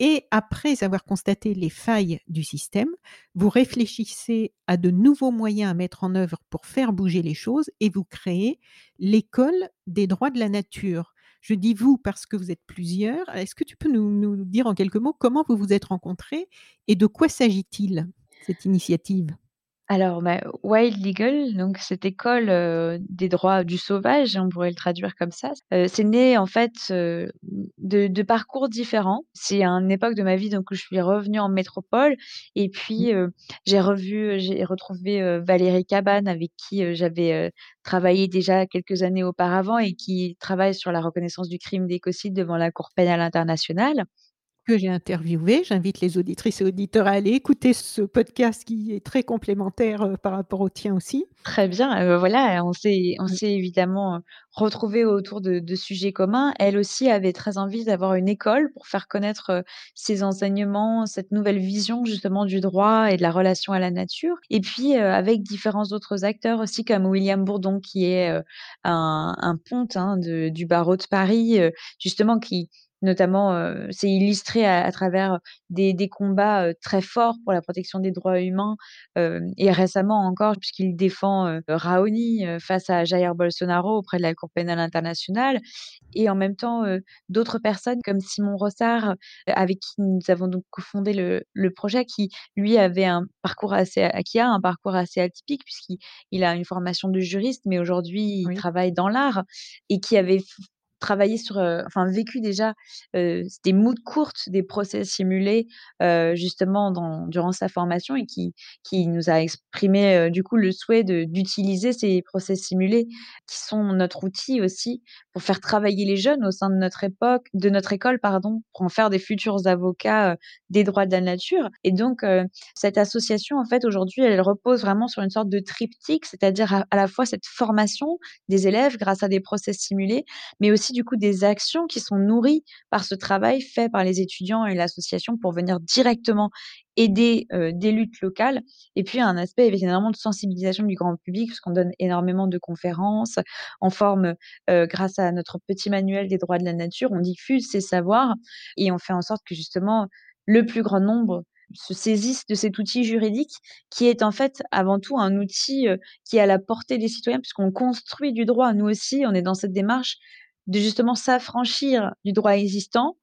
et après avoir constaté les failles du système, vous réfléchissez à de nouveaux moyens à mettre en œuvre pour faire bouger les choses et vous créez l'École des droits de la nature. Je dis «vous» parce que vous êtes plusieurs. Est-ce que tu peux nous dire en quelques mots comment vous vous êtes rencontrés et de quoi s'agit-il, cette initiative? Alors, bah, Wild Eagle, donc cette école, des droits du sauvage, on pourrait le traduire comme ça, c'est né en fait, de de parcours différents. C'est à une époque de ma vie donc où je suis revenue en métropole et Mmh. puis, heu, j'ai revu, j'ai retrouvé, Valérie Cabane avec qui, j'avais, travaillé déjà quelques années auparavant et qui travaille sur la reconnaissance du crime d'écocide devant la Cour pénale internationale que j'ai interviewé. J'invite les auditrices et auditeurs à aller écouter ce podcast qui est très complémentaire, heu, par rapport au tien aussi. Très bien, heu, voilà, on s'est on Mmh. s'est évidemment, heu, retrouvées autour de de sujets communs. Elle aussi avait très envie d'avoir une école pour faire connaître, ses enseignements, cette nouvelle vision justement du droit et de la relation à la nature et puis, avec différents autres acteurs aussi comme William Bourdon qui est, un un ponte, hein, de du barreau de Paris, justement qui notamment, heu, s'est illustré à à travers des des combats, heu, très forts pour la protection des droits humains, hem et récemment encore puisqu'il défend, heu, Raoni, face à Jair Bolsonaro auprès de la Cour pénale internationale et en même temps, d'autres personnes comme Simon Rossard, avec qui nous avons donc cofondé le le projet qui lui avait un parcours assez qui a un parcours assez atypique puisqu'il il a une formation de juriste, mais aujourd'hui il Oui. travaille dans l'art et qui avait travaillé sur, enfin vécu déjà, heu, des moods courtes, des procès simulés, justement dans durant sa formation et qui qui nous a exprimé, du coup le souhait d'utiliser ces procès simulés qui sont notre outil aussi pour faire travailler les jeunes au sein de notre époque de notre école pardon, pour en faire des futurs avocats, des droits de la nature. Et donc cette association en fait aujourd'hui elle repose vraiment sur une sorte de triptyque, c'est-à-dire à à la fois cette formation des élèves grâce à des procès simulés, mais aussi du coup des actions qui sont nourries par ce travail fait par les étudiants et l'association pour venir directement aider, des luttes locales et puis un aspect évidemment de sensibilisation du grand public puisqu'on donne énormément de conférences, on forme, grâce à notre petit manuel des droits de la nature, on diffuse ces savoirs et on fait en sorte que justement le plus grand nombre se saisissent de cet outil juridique qui est en fait avant tout un outil, qui est à la portée des citoyens puisqu'on construit du droit. Nous aussi, on est dans cette démarche de justement s'affranchir du droit existant,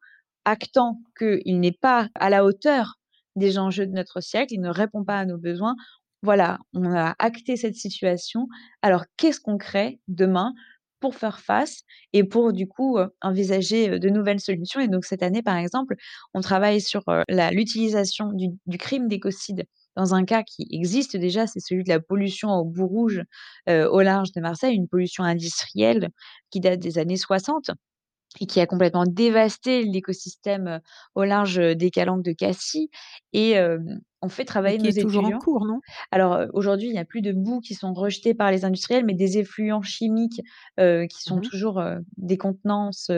actant qu'il n'est pas à la hauteur des enjeux de notre siècle, il ne répond pas à nos besoins. Voilà, on a acté cette situation. Alors qu'est-ce qu'on crée demain pour faire face et pour du coup, heu, envisager, heu, de nouvelles solutions? Et donc cette année, par exemple, on travaille sur, la l'utilisation du du crime d'écocide dans un cas qui existe déjà, c'est celui de la pollution au bout rouge, au large de Marseille, une pollution industrielle qui date des années 60 et qui a complètement dévasté l'écosystème, au large, des calanques de Cassis et on fait travailler qui nos est toujours en cours, non? Alors, aujourd'hui, il y a plus de boues qui sont rejetées par les industriels, mais des effluents chimiques, qui sont Mmh mh. toujours, des contenances,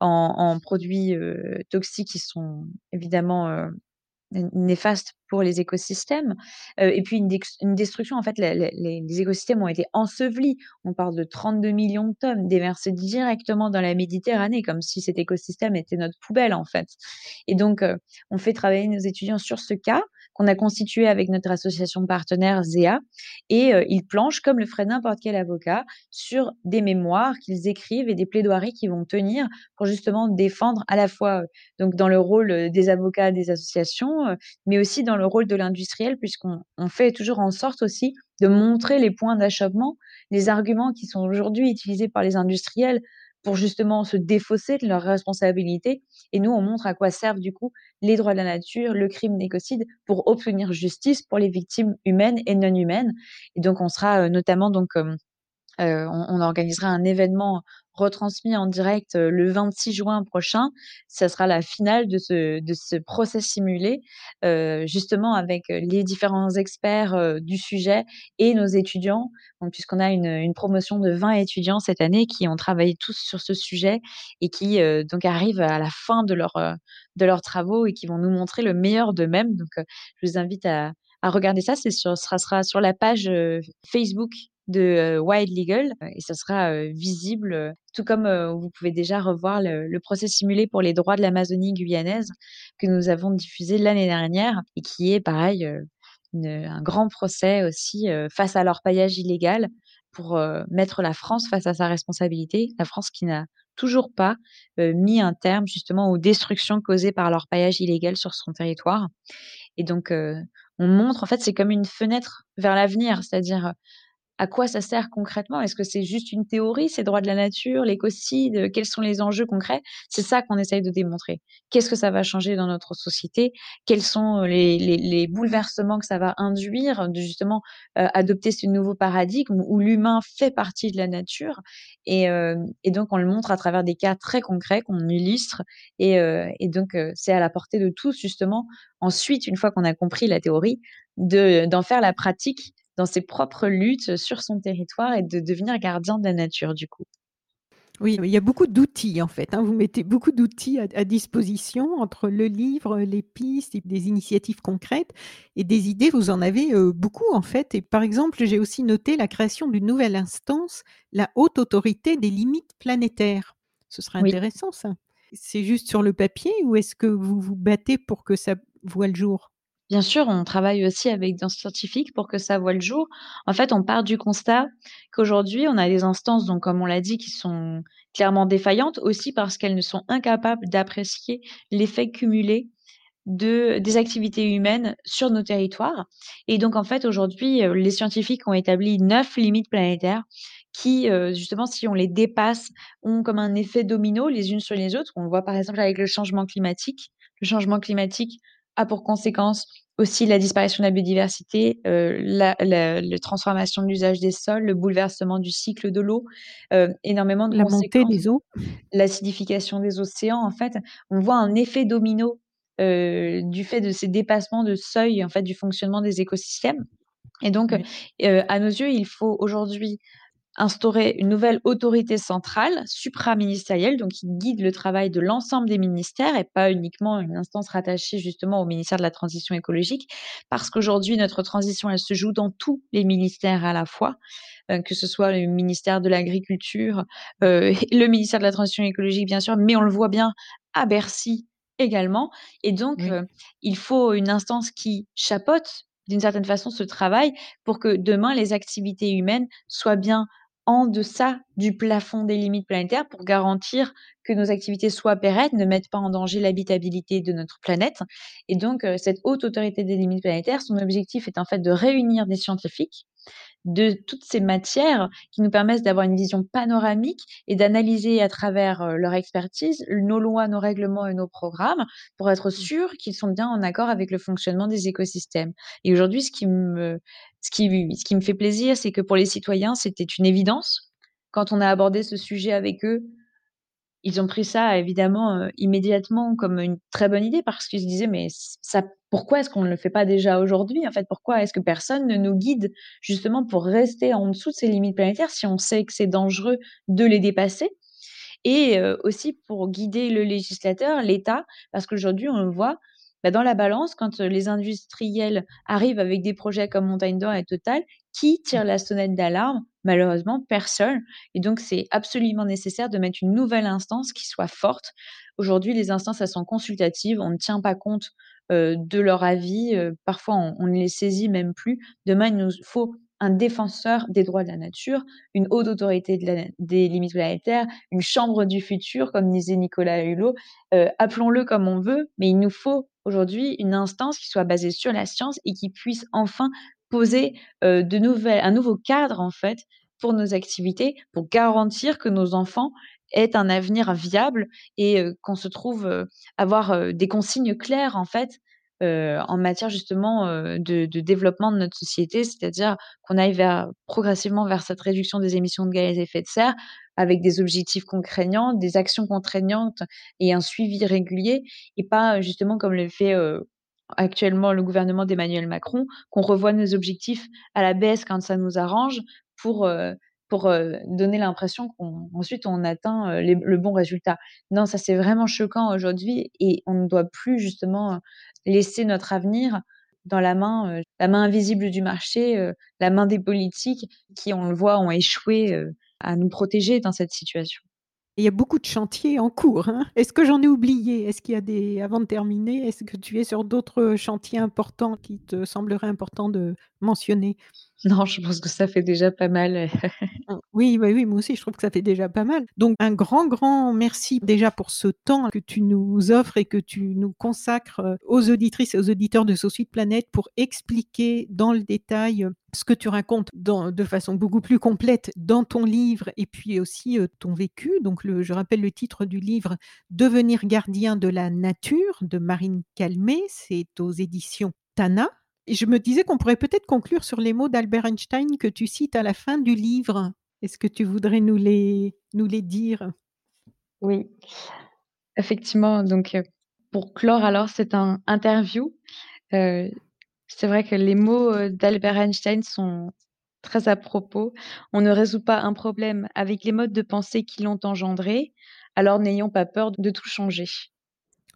en en produits, toxiques qui sont évidemment, néfastes pour les écosystèmes, et puis une destruction en fait, les écosystèmes ont été ensevelis. On parle de 32 000 000 de tonnes déversées directement dans la Méditerranée, comme si cet écosystème était notre poubelle, en fait et donc on fait travailler nos étudiants sur ce cas qu'on a constitué avec notre association partenaire Zéa et ils planchent comme le ferait n'importe quel avocat sur des mémoires qu'ils écrivent et des plaidoiries qui vont tenir pour justement défendre à la fois, donc dans le rôle, des avocats des associations, mais aussi dans le rôle de l'industriel puisqu'on on fait toujours en sorte aussi de montrer les points d'achoppement, les arguments qui sont aujourd'hui utilisés par les industriels pour justement se défausser de leurs responsabilités. Et nous, on montre à quoi servent du coup les droits de la nature, le crime d'écocide pour obtenir justice pour les victimes humaines et non humaines. Et donc on sera, heu, notamment donc hem, heu, on on organisera un événement retransmis en direct, le 26 juin prochain. Ça sera la finale de ce de ce procès simulé, justement avec, les différents experts, du sujet et nos étudiants. Puisqu'on a une, promotion de 20 étudiants cette année qui ont travaillé tous sur ce sujet et qui, donc arrivent à la fin de leurs, heu, de leurs travaux et qui vont nous montrer le meilleur d'eux-mêmes. Donc je vous invite à regarder ça, c'est sera sur la page, Facebook de, Wild Legal et ça sera, visible, tout comme, vous pouvez déjà revoir le procès simulé pour les droits de l'Amazonie guyanaise que nous avons diffusé l'année dernière et qui est pareil, un grand procès aussi, face à l'orpaillage illégal pour, mettre la France face à sa responsabilité. La France qui n'a toujours pas, mis un terme justement aux destructions causées par l'orpaillage illégal sur son territoire et donc on montre en fait, c'est comme une fenêtre vers l'avenir, c'est-à-dire, à quoi ça sert concrètement? Est-ce que c'est juste une théorie, ces droits de la nature, l'écocide, quels sont les enjeux concrets? C'est ça qu'on essaye de démontrer. Qu'est-ce que ça va changer dans notre société? Quels sont les, les, bouleversements que ça va induire de justement euh, adopter ce nouveau paradigme où l'humain fait partie de la nature? Et, euh, donc on le montre à travers des cas très concrets qu'on illustre et, euh, donc c'est à la portée de tous justement ensuite une fois qu'on a compris la théorie de d'en faire la pratique dans ses propres luttes sur son territoire et de devenir gardien de la nature du coup. Oui, il y a beaucoup d'outils en fait. Hein. Vous mettez beaucoup d'outils à, disposition entre le livre, les pistes, des initiatives concrètes et des idées. Vous en avez euh, beaucoup en fait. Et par exemple, j'ai aussi noté la création d'une nouvelle instance, la haute autorité des limites planétaires. Ce serait intéressant ça. C'est juste sur le papier ou est-ce que vous vous battez pour que ça voit le jour? Bien sûr, on travaille aussi avec des scientifiques pour que ça voit le jour. En fait, on part du constat qu'aujourd'hui, on a des instances, comme on l'a dit, qui sont clairement défaillantes, aussi parce qu'elles ne sont incapables d'apprécier l'effet cumulé de, des activités humaines sur nos territoires. Et donc, en fait, aujourd'hui, euh, les scientifiques ont établi neuf limites planétaires qui, euh, justement, si on les dépasse, ont comme un effet domino les unes sur les autres. On voit par exemple avec le changement climatique. Le changement climatique a pour conséquence aussi la disparition de la biodiversité, euh, la, transformation de l'usage des sols, le bouleversement du cycle de l'eau, euh, énormément de la montée des eaux, l'acidification des océans. En fait, on voit un effet domino euh, du fait de ces dépassements de seuil en fait du fonctionnement des écosystèmes. Et donc, à nos yeux, il faut aujourd'hui instaurer une nouvelle autorité centrale, supraministérielle, donc qui guide le travail de l'ensemble des ministères et pas uniquement une instance rattachée justement au ministère de la Transition écologique, parce qu'aujourd'hui, notre transition, elle se joue dans tous les ministères à la fois, euh, que ce soit le ministère de l'Agriculture, euh, le ministère de la Transition écologique, bien sûr, mais on le voit bien à Bercy également. Et donc, euh, il faut une instance qui chapeaute d'une certaine façon ce travail pour que demain les activités humaines soient bien en deçà du plafond des limites planétaires pour garantir que nos activités soient pérennes, ne mettent pas en danger l'habitabilité de notre planète. Et donc, euh, cette haute autorité des limites planétaires, son objectif est en fait de réunir des scientifiques de toutes ces matières qui nous permettent d'avoir une vision panoramique et d'analyser à travers leur expertise nos lois, nos règlements et nos programmes pour être mmh. sûr qu'ils sont bien en accord avec le fonctionnement des écosystèmes. Et aujourd'hui, ce qui me, ce qui, ce qui me fait plaisir, c'est que pour les citoyens, c'était une évidence. Quand on a abordé ce sujet avec eux, ils ont pris ça évidemment euh, immédiatement comme une très bonne idée parce qu'ils se disaient mais ça pourquoi est-ce qu'on ne le fait pas déjà aujourd'hui en fait? Pourquoi est-ce que personne ne nous guide justement pour rester en dessous de ces limites planétaires si on sait que c'est dangereux de les dépasser? Et euh, aussi pour guider le législateur l'État parce qu'aujourd'hui on le voit bah, dans la balance, quand les industriels arrivent avec des projets comme Montagne d'Or et Total, qui tire la sonnette d'alarme? Malheureusement, personne. Et donc, c'est absolument nécessaire de mettre une nouvelle instance qui soit forte. Aujourd'hui, les instances, elles sont consultatives. On ne tient pas compte de leur avis. parfois, on, ne les saisit même plus. Demain, il nous faut un défenseur des droits de la nature, une haute autorité des limites planétaires, une chambre du futur, comme disait Nicolas Hulot. Appelons-le comme on veut, mais il nous faut aujourd'hui une instance qui soit basée sur la science et qui puisse enfin poser de nouvelles, un nouveau cadre en fait pour nos activités, pour garantir que nos enfants aient un avenir viable et qu'on se trouve avoir des consignes claires en fait en matière justement de, développement de notre société, c'est-à-dire qu'on aille vers, progressivement vers cette réduction des émissions de gaz à effet de serre avec des objectifs contraignants, des actions contraignantes et un suivi régulier et pas justement comme le fait actuellement le gouvernement d'Emmanuel Macron, qu'on revoie nos objectifs à la baisse quand ça nous arrange pour, euh, pour euh, donner l'impression qu'ensuite on, atteint euh, le bon résultat. Non, ça c'est vraiment choquant aujourd'hui et on ne doit plus justement laisser notre avenir dans la main, la main invisible du marché, la main des politiques qui, on le voit, ont échoué à nous protéger dans cette situation. Il y a beaucoup de chantiers en cours. Hein. Est-ce que j'en ai oublié? Est-ce qu'il y a des, avant de terminer, est-ce que tu es sur d'autres chantiers importants qui te sembleraient importants de mentionné. Non, je pense que ça fait déjà pas mal. Mmh, oui, bah, oui, moi aussi, je trouve que ça fait déjà pas mal. Donc un grand, grand merci déjà pour ce temps que tu nous offres et que tu nous consacres, euh, aux auditrices et aux auditeurs de Sauce Planète pour expliquer dans le détail, euh, ce que tu racontes de façon beaucoup plus complète dans ton livre et puis aussi, euh, ton vécu. Donc je rappelle le titre du livre «Devenir gardien de la nature» de Marine Calmé, c'est aux éditions Tana. Je me disais qu'on pourrait peut-être conclure sur les mots d'Albert Einstein que tu cites à la fin du livre. Est-ce que tu voudrais nous les, nous les dire? Oui, effectivement. Donc, euh, pour clore alors cette interview, euh, c'est vrai que les mots euh, d'Albert Einstein sont très à propos. On ne résout pas un problème avec les modes de pensée qui l'ont engendré, alors n'ayons pas peur de tout changer.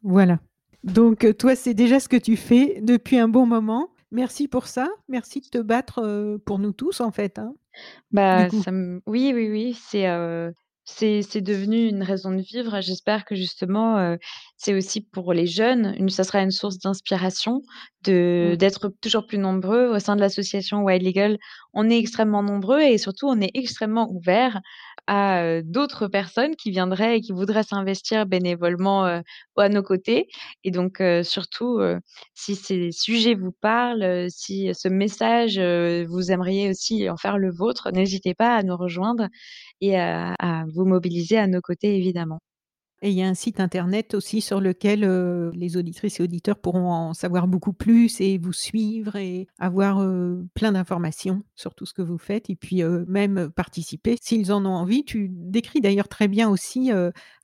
Voilà. Donc, toi, c'est déjà ce que tu fais depuis un bon moment. Merci pour ça. Merci de te battre, pour nous tous, en fait, hein, Bah, ça oui, oui, oui, c'est, c'est c'est devenu une raison de vivre. J'espère que justement, c'est aussi pour les jeunes, une ça sera une source d'inspiration de Mmh. d'être toujours plus nombreux. Au sein de l'association Wild Legal, on est extrêmement nombreux et surtout on est extrêmement ouverts à, d'autres personnes qui viendraient et qui voudraient s'investir bénévolement, à nos côtés et donc surtout, si ces sujets vous parlent, si ce message, vous aimeriez aussi en faire le vôtre, n'hésitez pas à nous rejoindre et à vous mobiliser à nos côtés évidemment. Et il y a un site internet aussi sur lequel, heu, les auditrices et auditeurs pourront en savoir beaucoup plus et vous suivre et avoir, heu, plein d'informations sur tout ce que vous faites et puis, heu, même participer s'ils en ont envie. Tu décris d'ailleurs très bien aussi,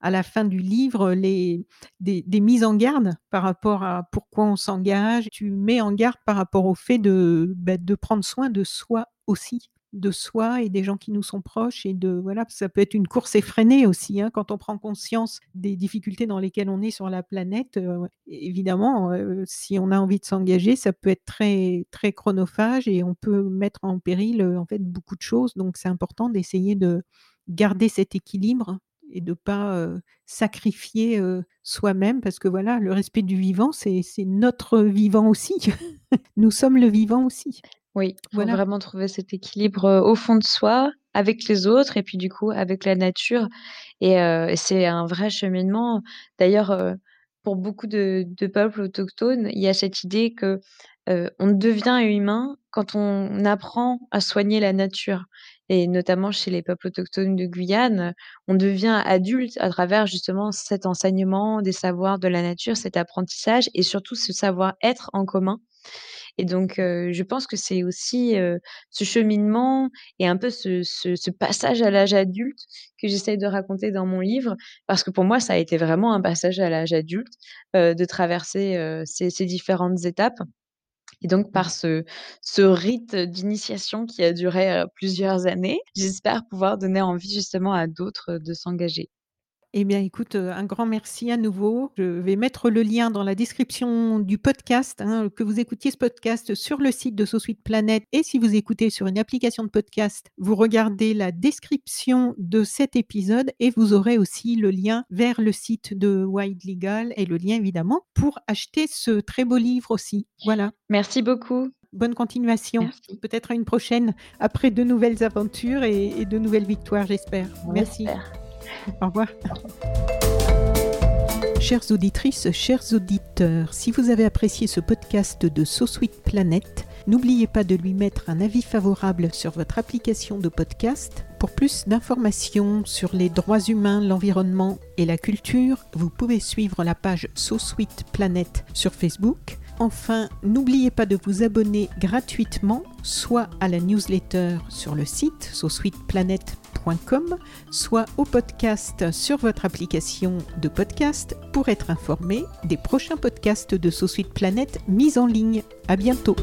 à la fin du livre, les des des mises en garde par rapport à pourquoi on s'engage. Tu mets en garde par rapport au fait de, bah, de prendre soin de soi aussi de soi et des gens qui nous sont proches et de voilà, ça peut être une course effrénée aussi, hein, quand on prend conscience des difficultés dans lesquelles on est sur la planète, évidemment, si on a envie de s'engager, ça peut être très, très chronophage et on peut mettre en péril, en fait, beaucoup de choses. Donc c'est important d'essayer de garder cet équilibre et de pas, sacrifier, soi-même parce que voilà, le respect du vivant, c'est notre vivant aussi. Nous sommes le vivant aussi. Oui, il faut Voilà. vraiment trouver cet équilibre, au fond de soi, avec les autres et puis du coup avec la nature et c'est un vrai cheminement. D'ailleurs, pour beaucoup de de peuples autochtones, il y a cette idée que, on devient humain quand on apprend à soigner la nature et notamment chez les peuples autochtones de Guyane, on devient adulte à travers justement cet enseignement des savoirs de la nature, cet apprentissage et surtout ce savoir-être en commun et donc, je pense que c'est aussi, ce cheminement et un peu ce ce ce passage à l'âge adulte que j'essaye de raconter dans mon livre. Parce que pour moi, ça a été vraiment un passage à l'âge adulte, de traverser, ces ces différentes étapes et donc Mmh. par ce ce rite d'initiation qui a duré, plusieurs années, j'espère pouvoir donner envie justement à d'autres, de s'engager. Eh bien, écoute, heu, un grand merci à nouveau. Je vais mettre le lien dans la description du podcast, hein, que vous écoutiez ce podcast sur le site de Sauce Planet et si vous écoutez sur une application de podcast, vous regardez la description de cet épisode et vous aurez aussi le lien vers le site de Wild Legal et le lien évidemment pour acheter ce très beau livre aussi. Voilà. Merci beaucoup. Bonne continuation. Peut-être à une prochaine après de nouvelles aventures et et de nouvelles victoires, j'espère. Merci. Au revoir. Chères auditrices, chers auditeurs, si vous avez apprécié ce podcast de So Sweet Planet, n'oubliez pas de lui mettre un avis favorable sur votre application de podcast. Pour plus d'informations sur les droits humains, l'environnement et la culture, vous pouvez suivre la page So Sweet Planet sur Facebook. Enfin, n'oubliez pas de vous abonner gratuitement, soit à la newsletter sur le site sosweetplanet.com, soit au podcast sur votre application de podcast pour être informé des prochains podcasts de So Sweet Planet mis en ligne. À bientôt.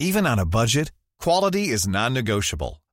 Even on a budget, quality is non-negotiable.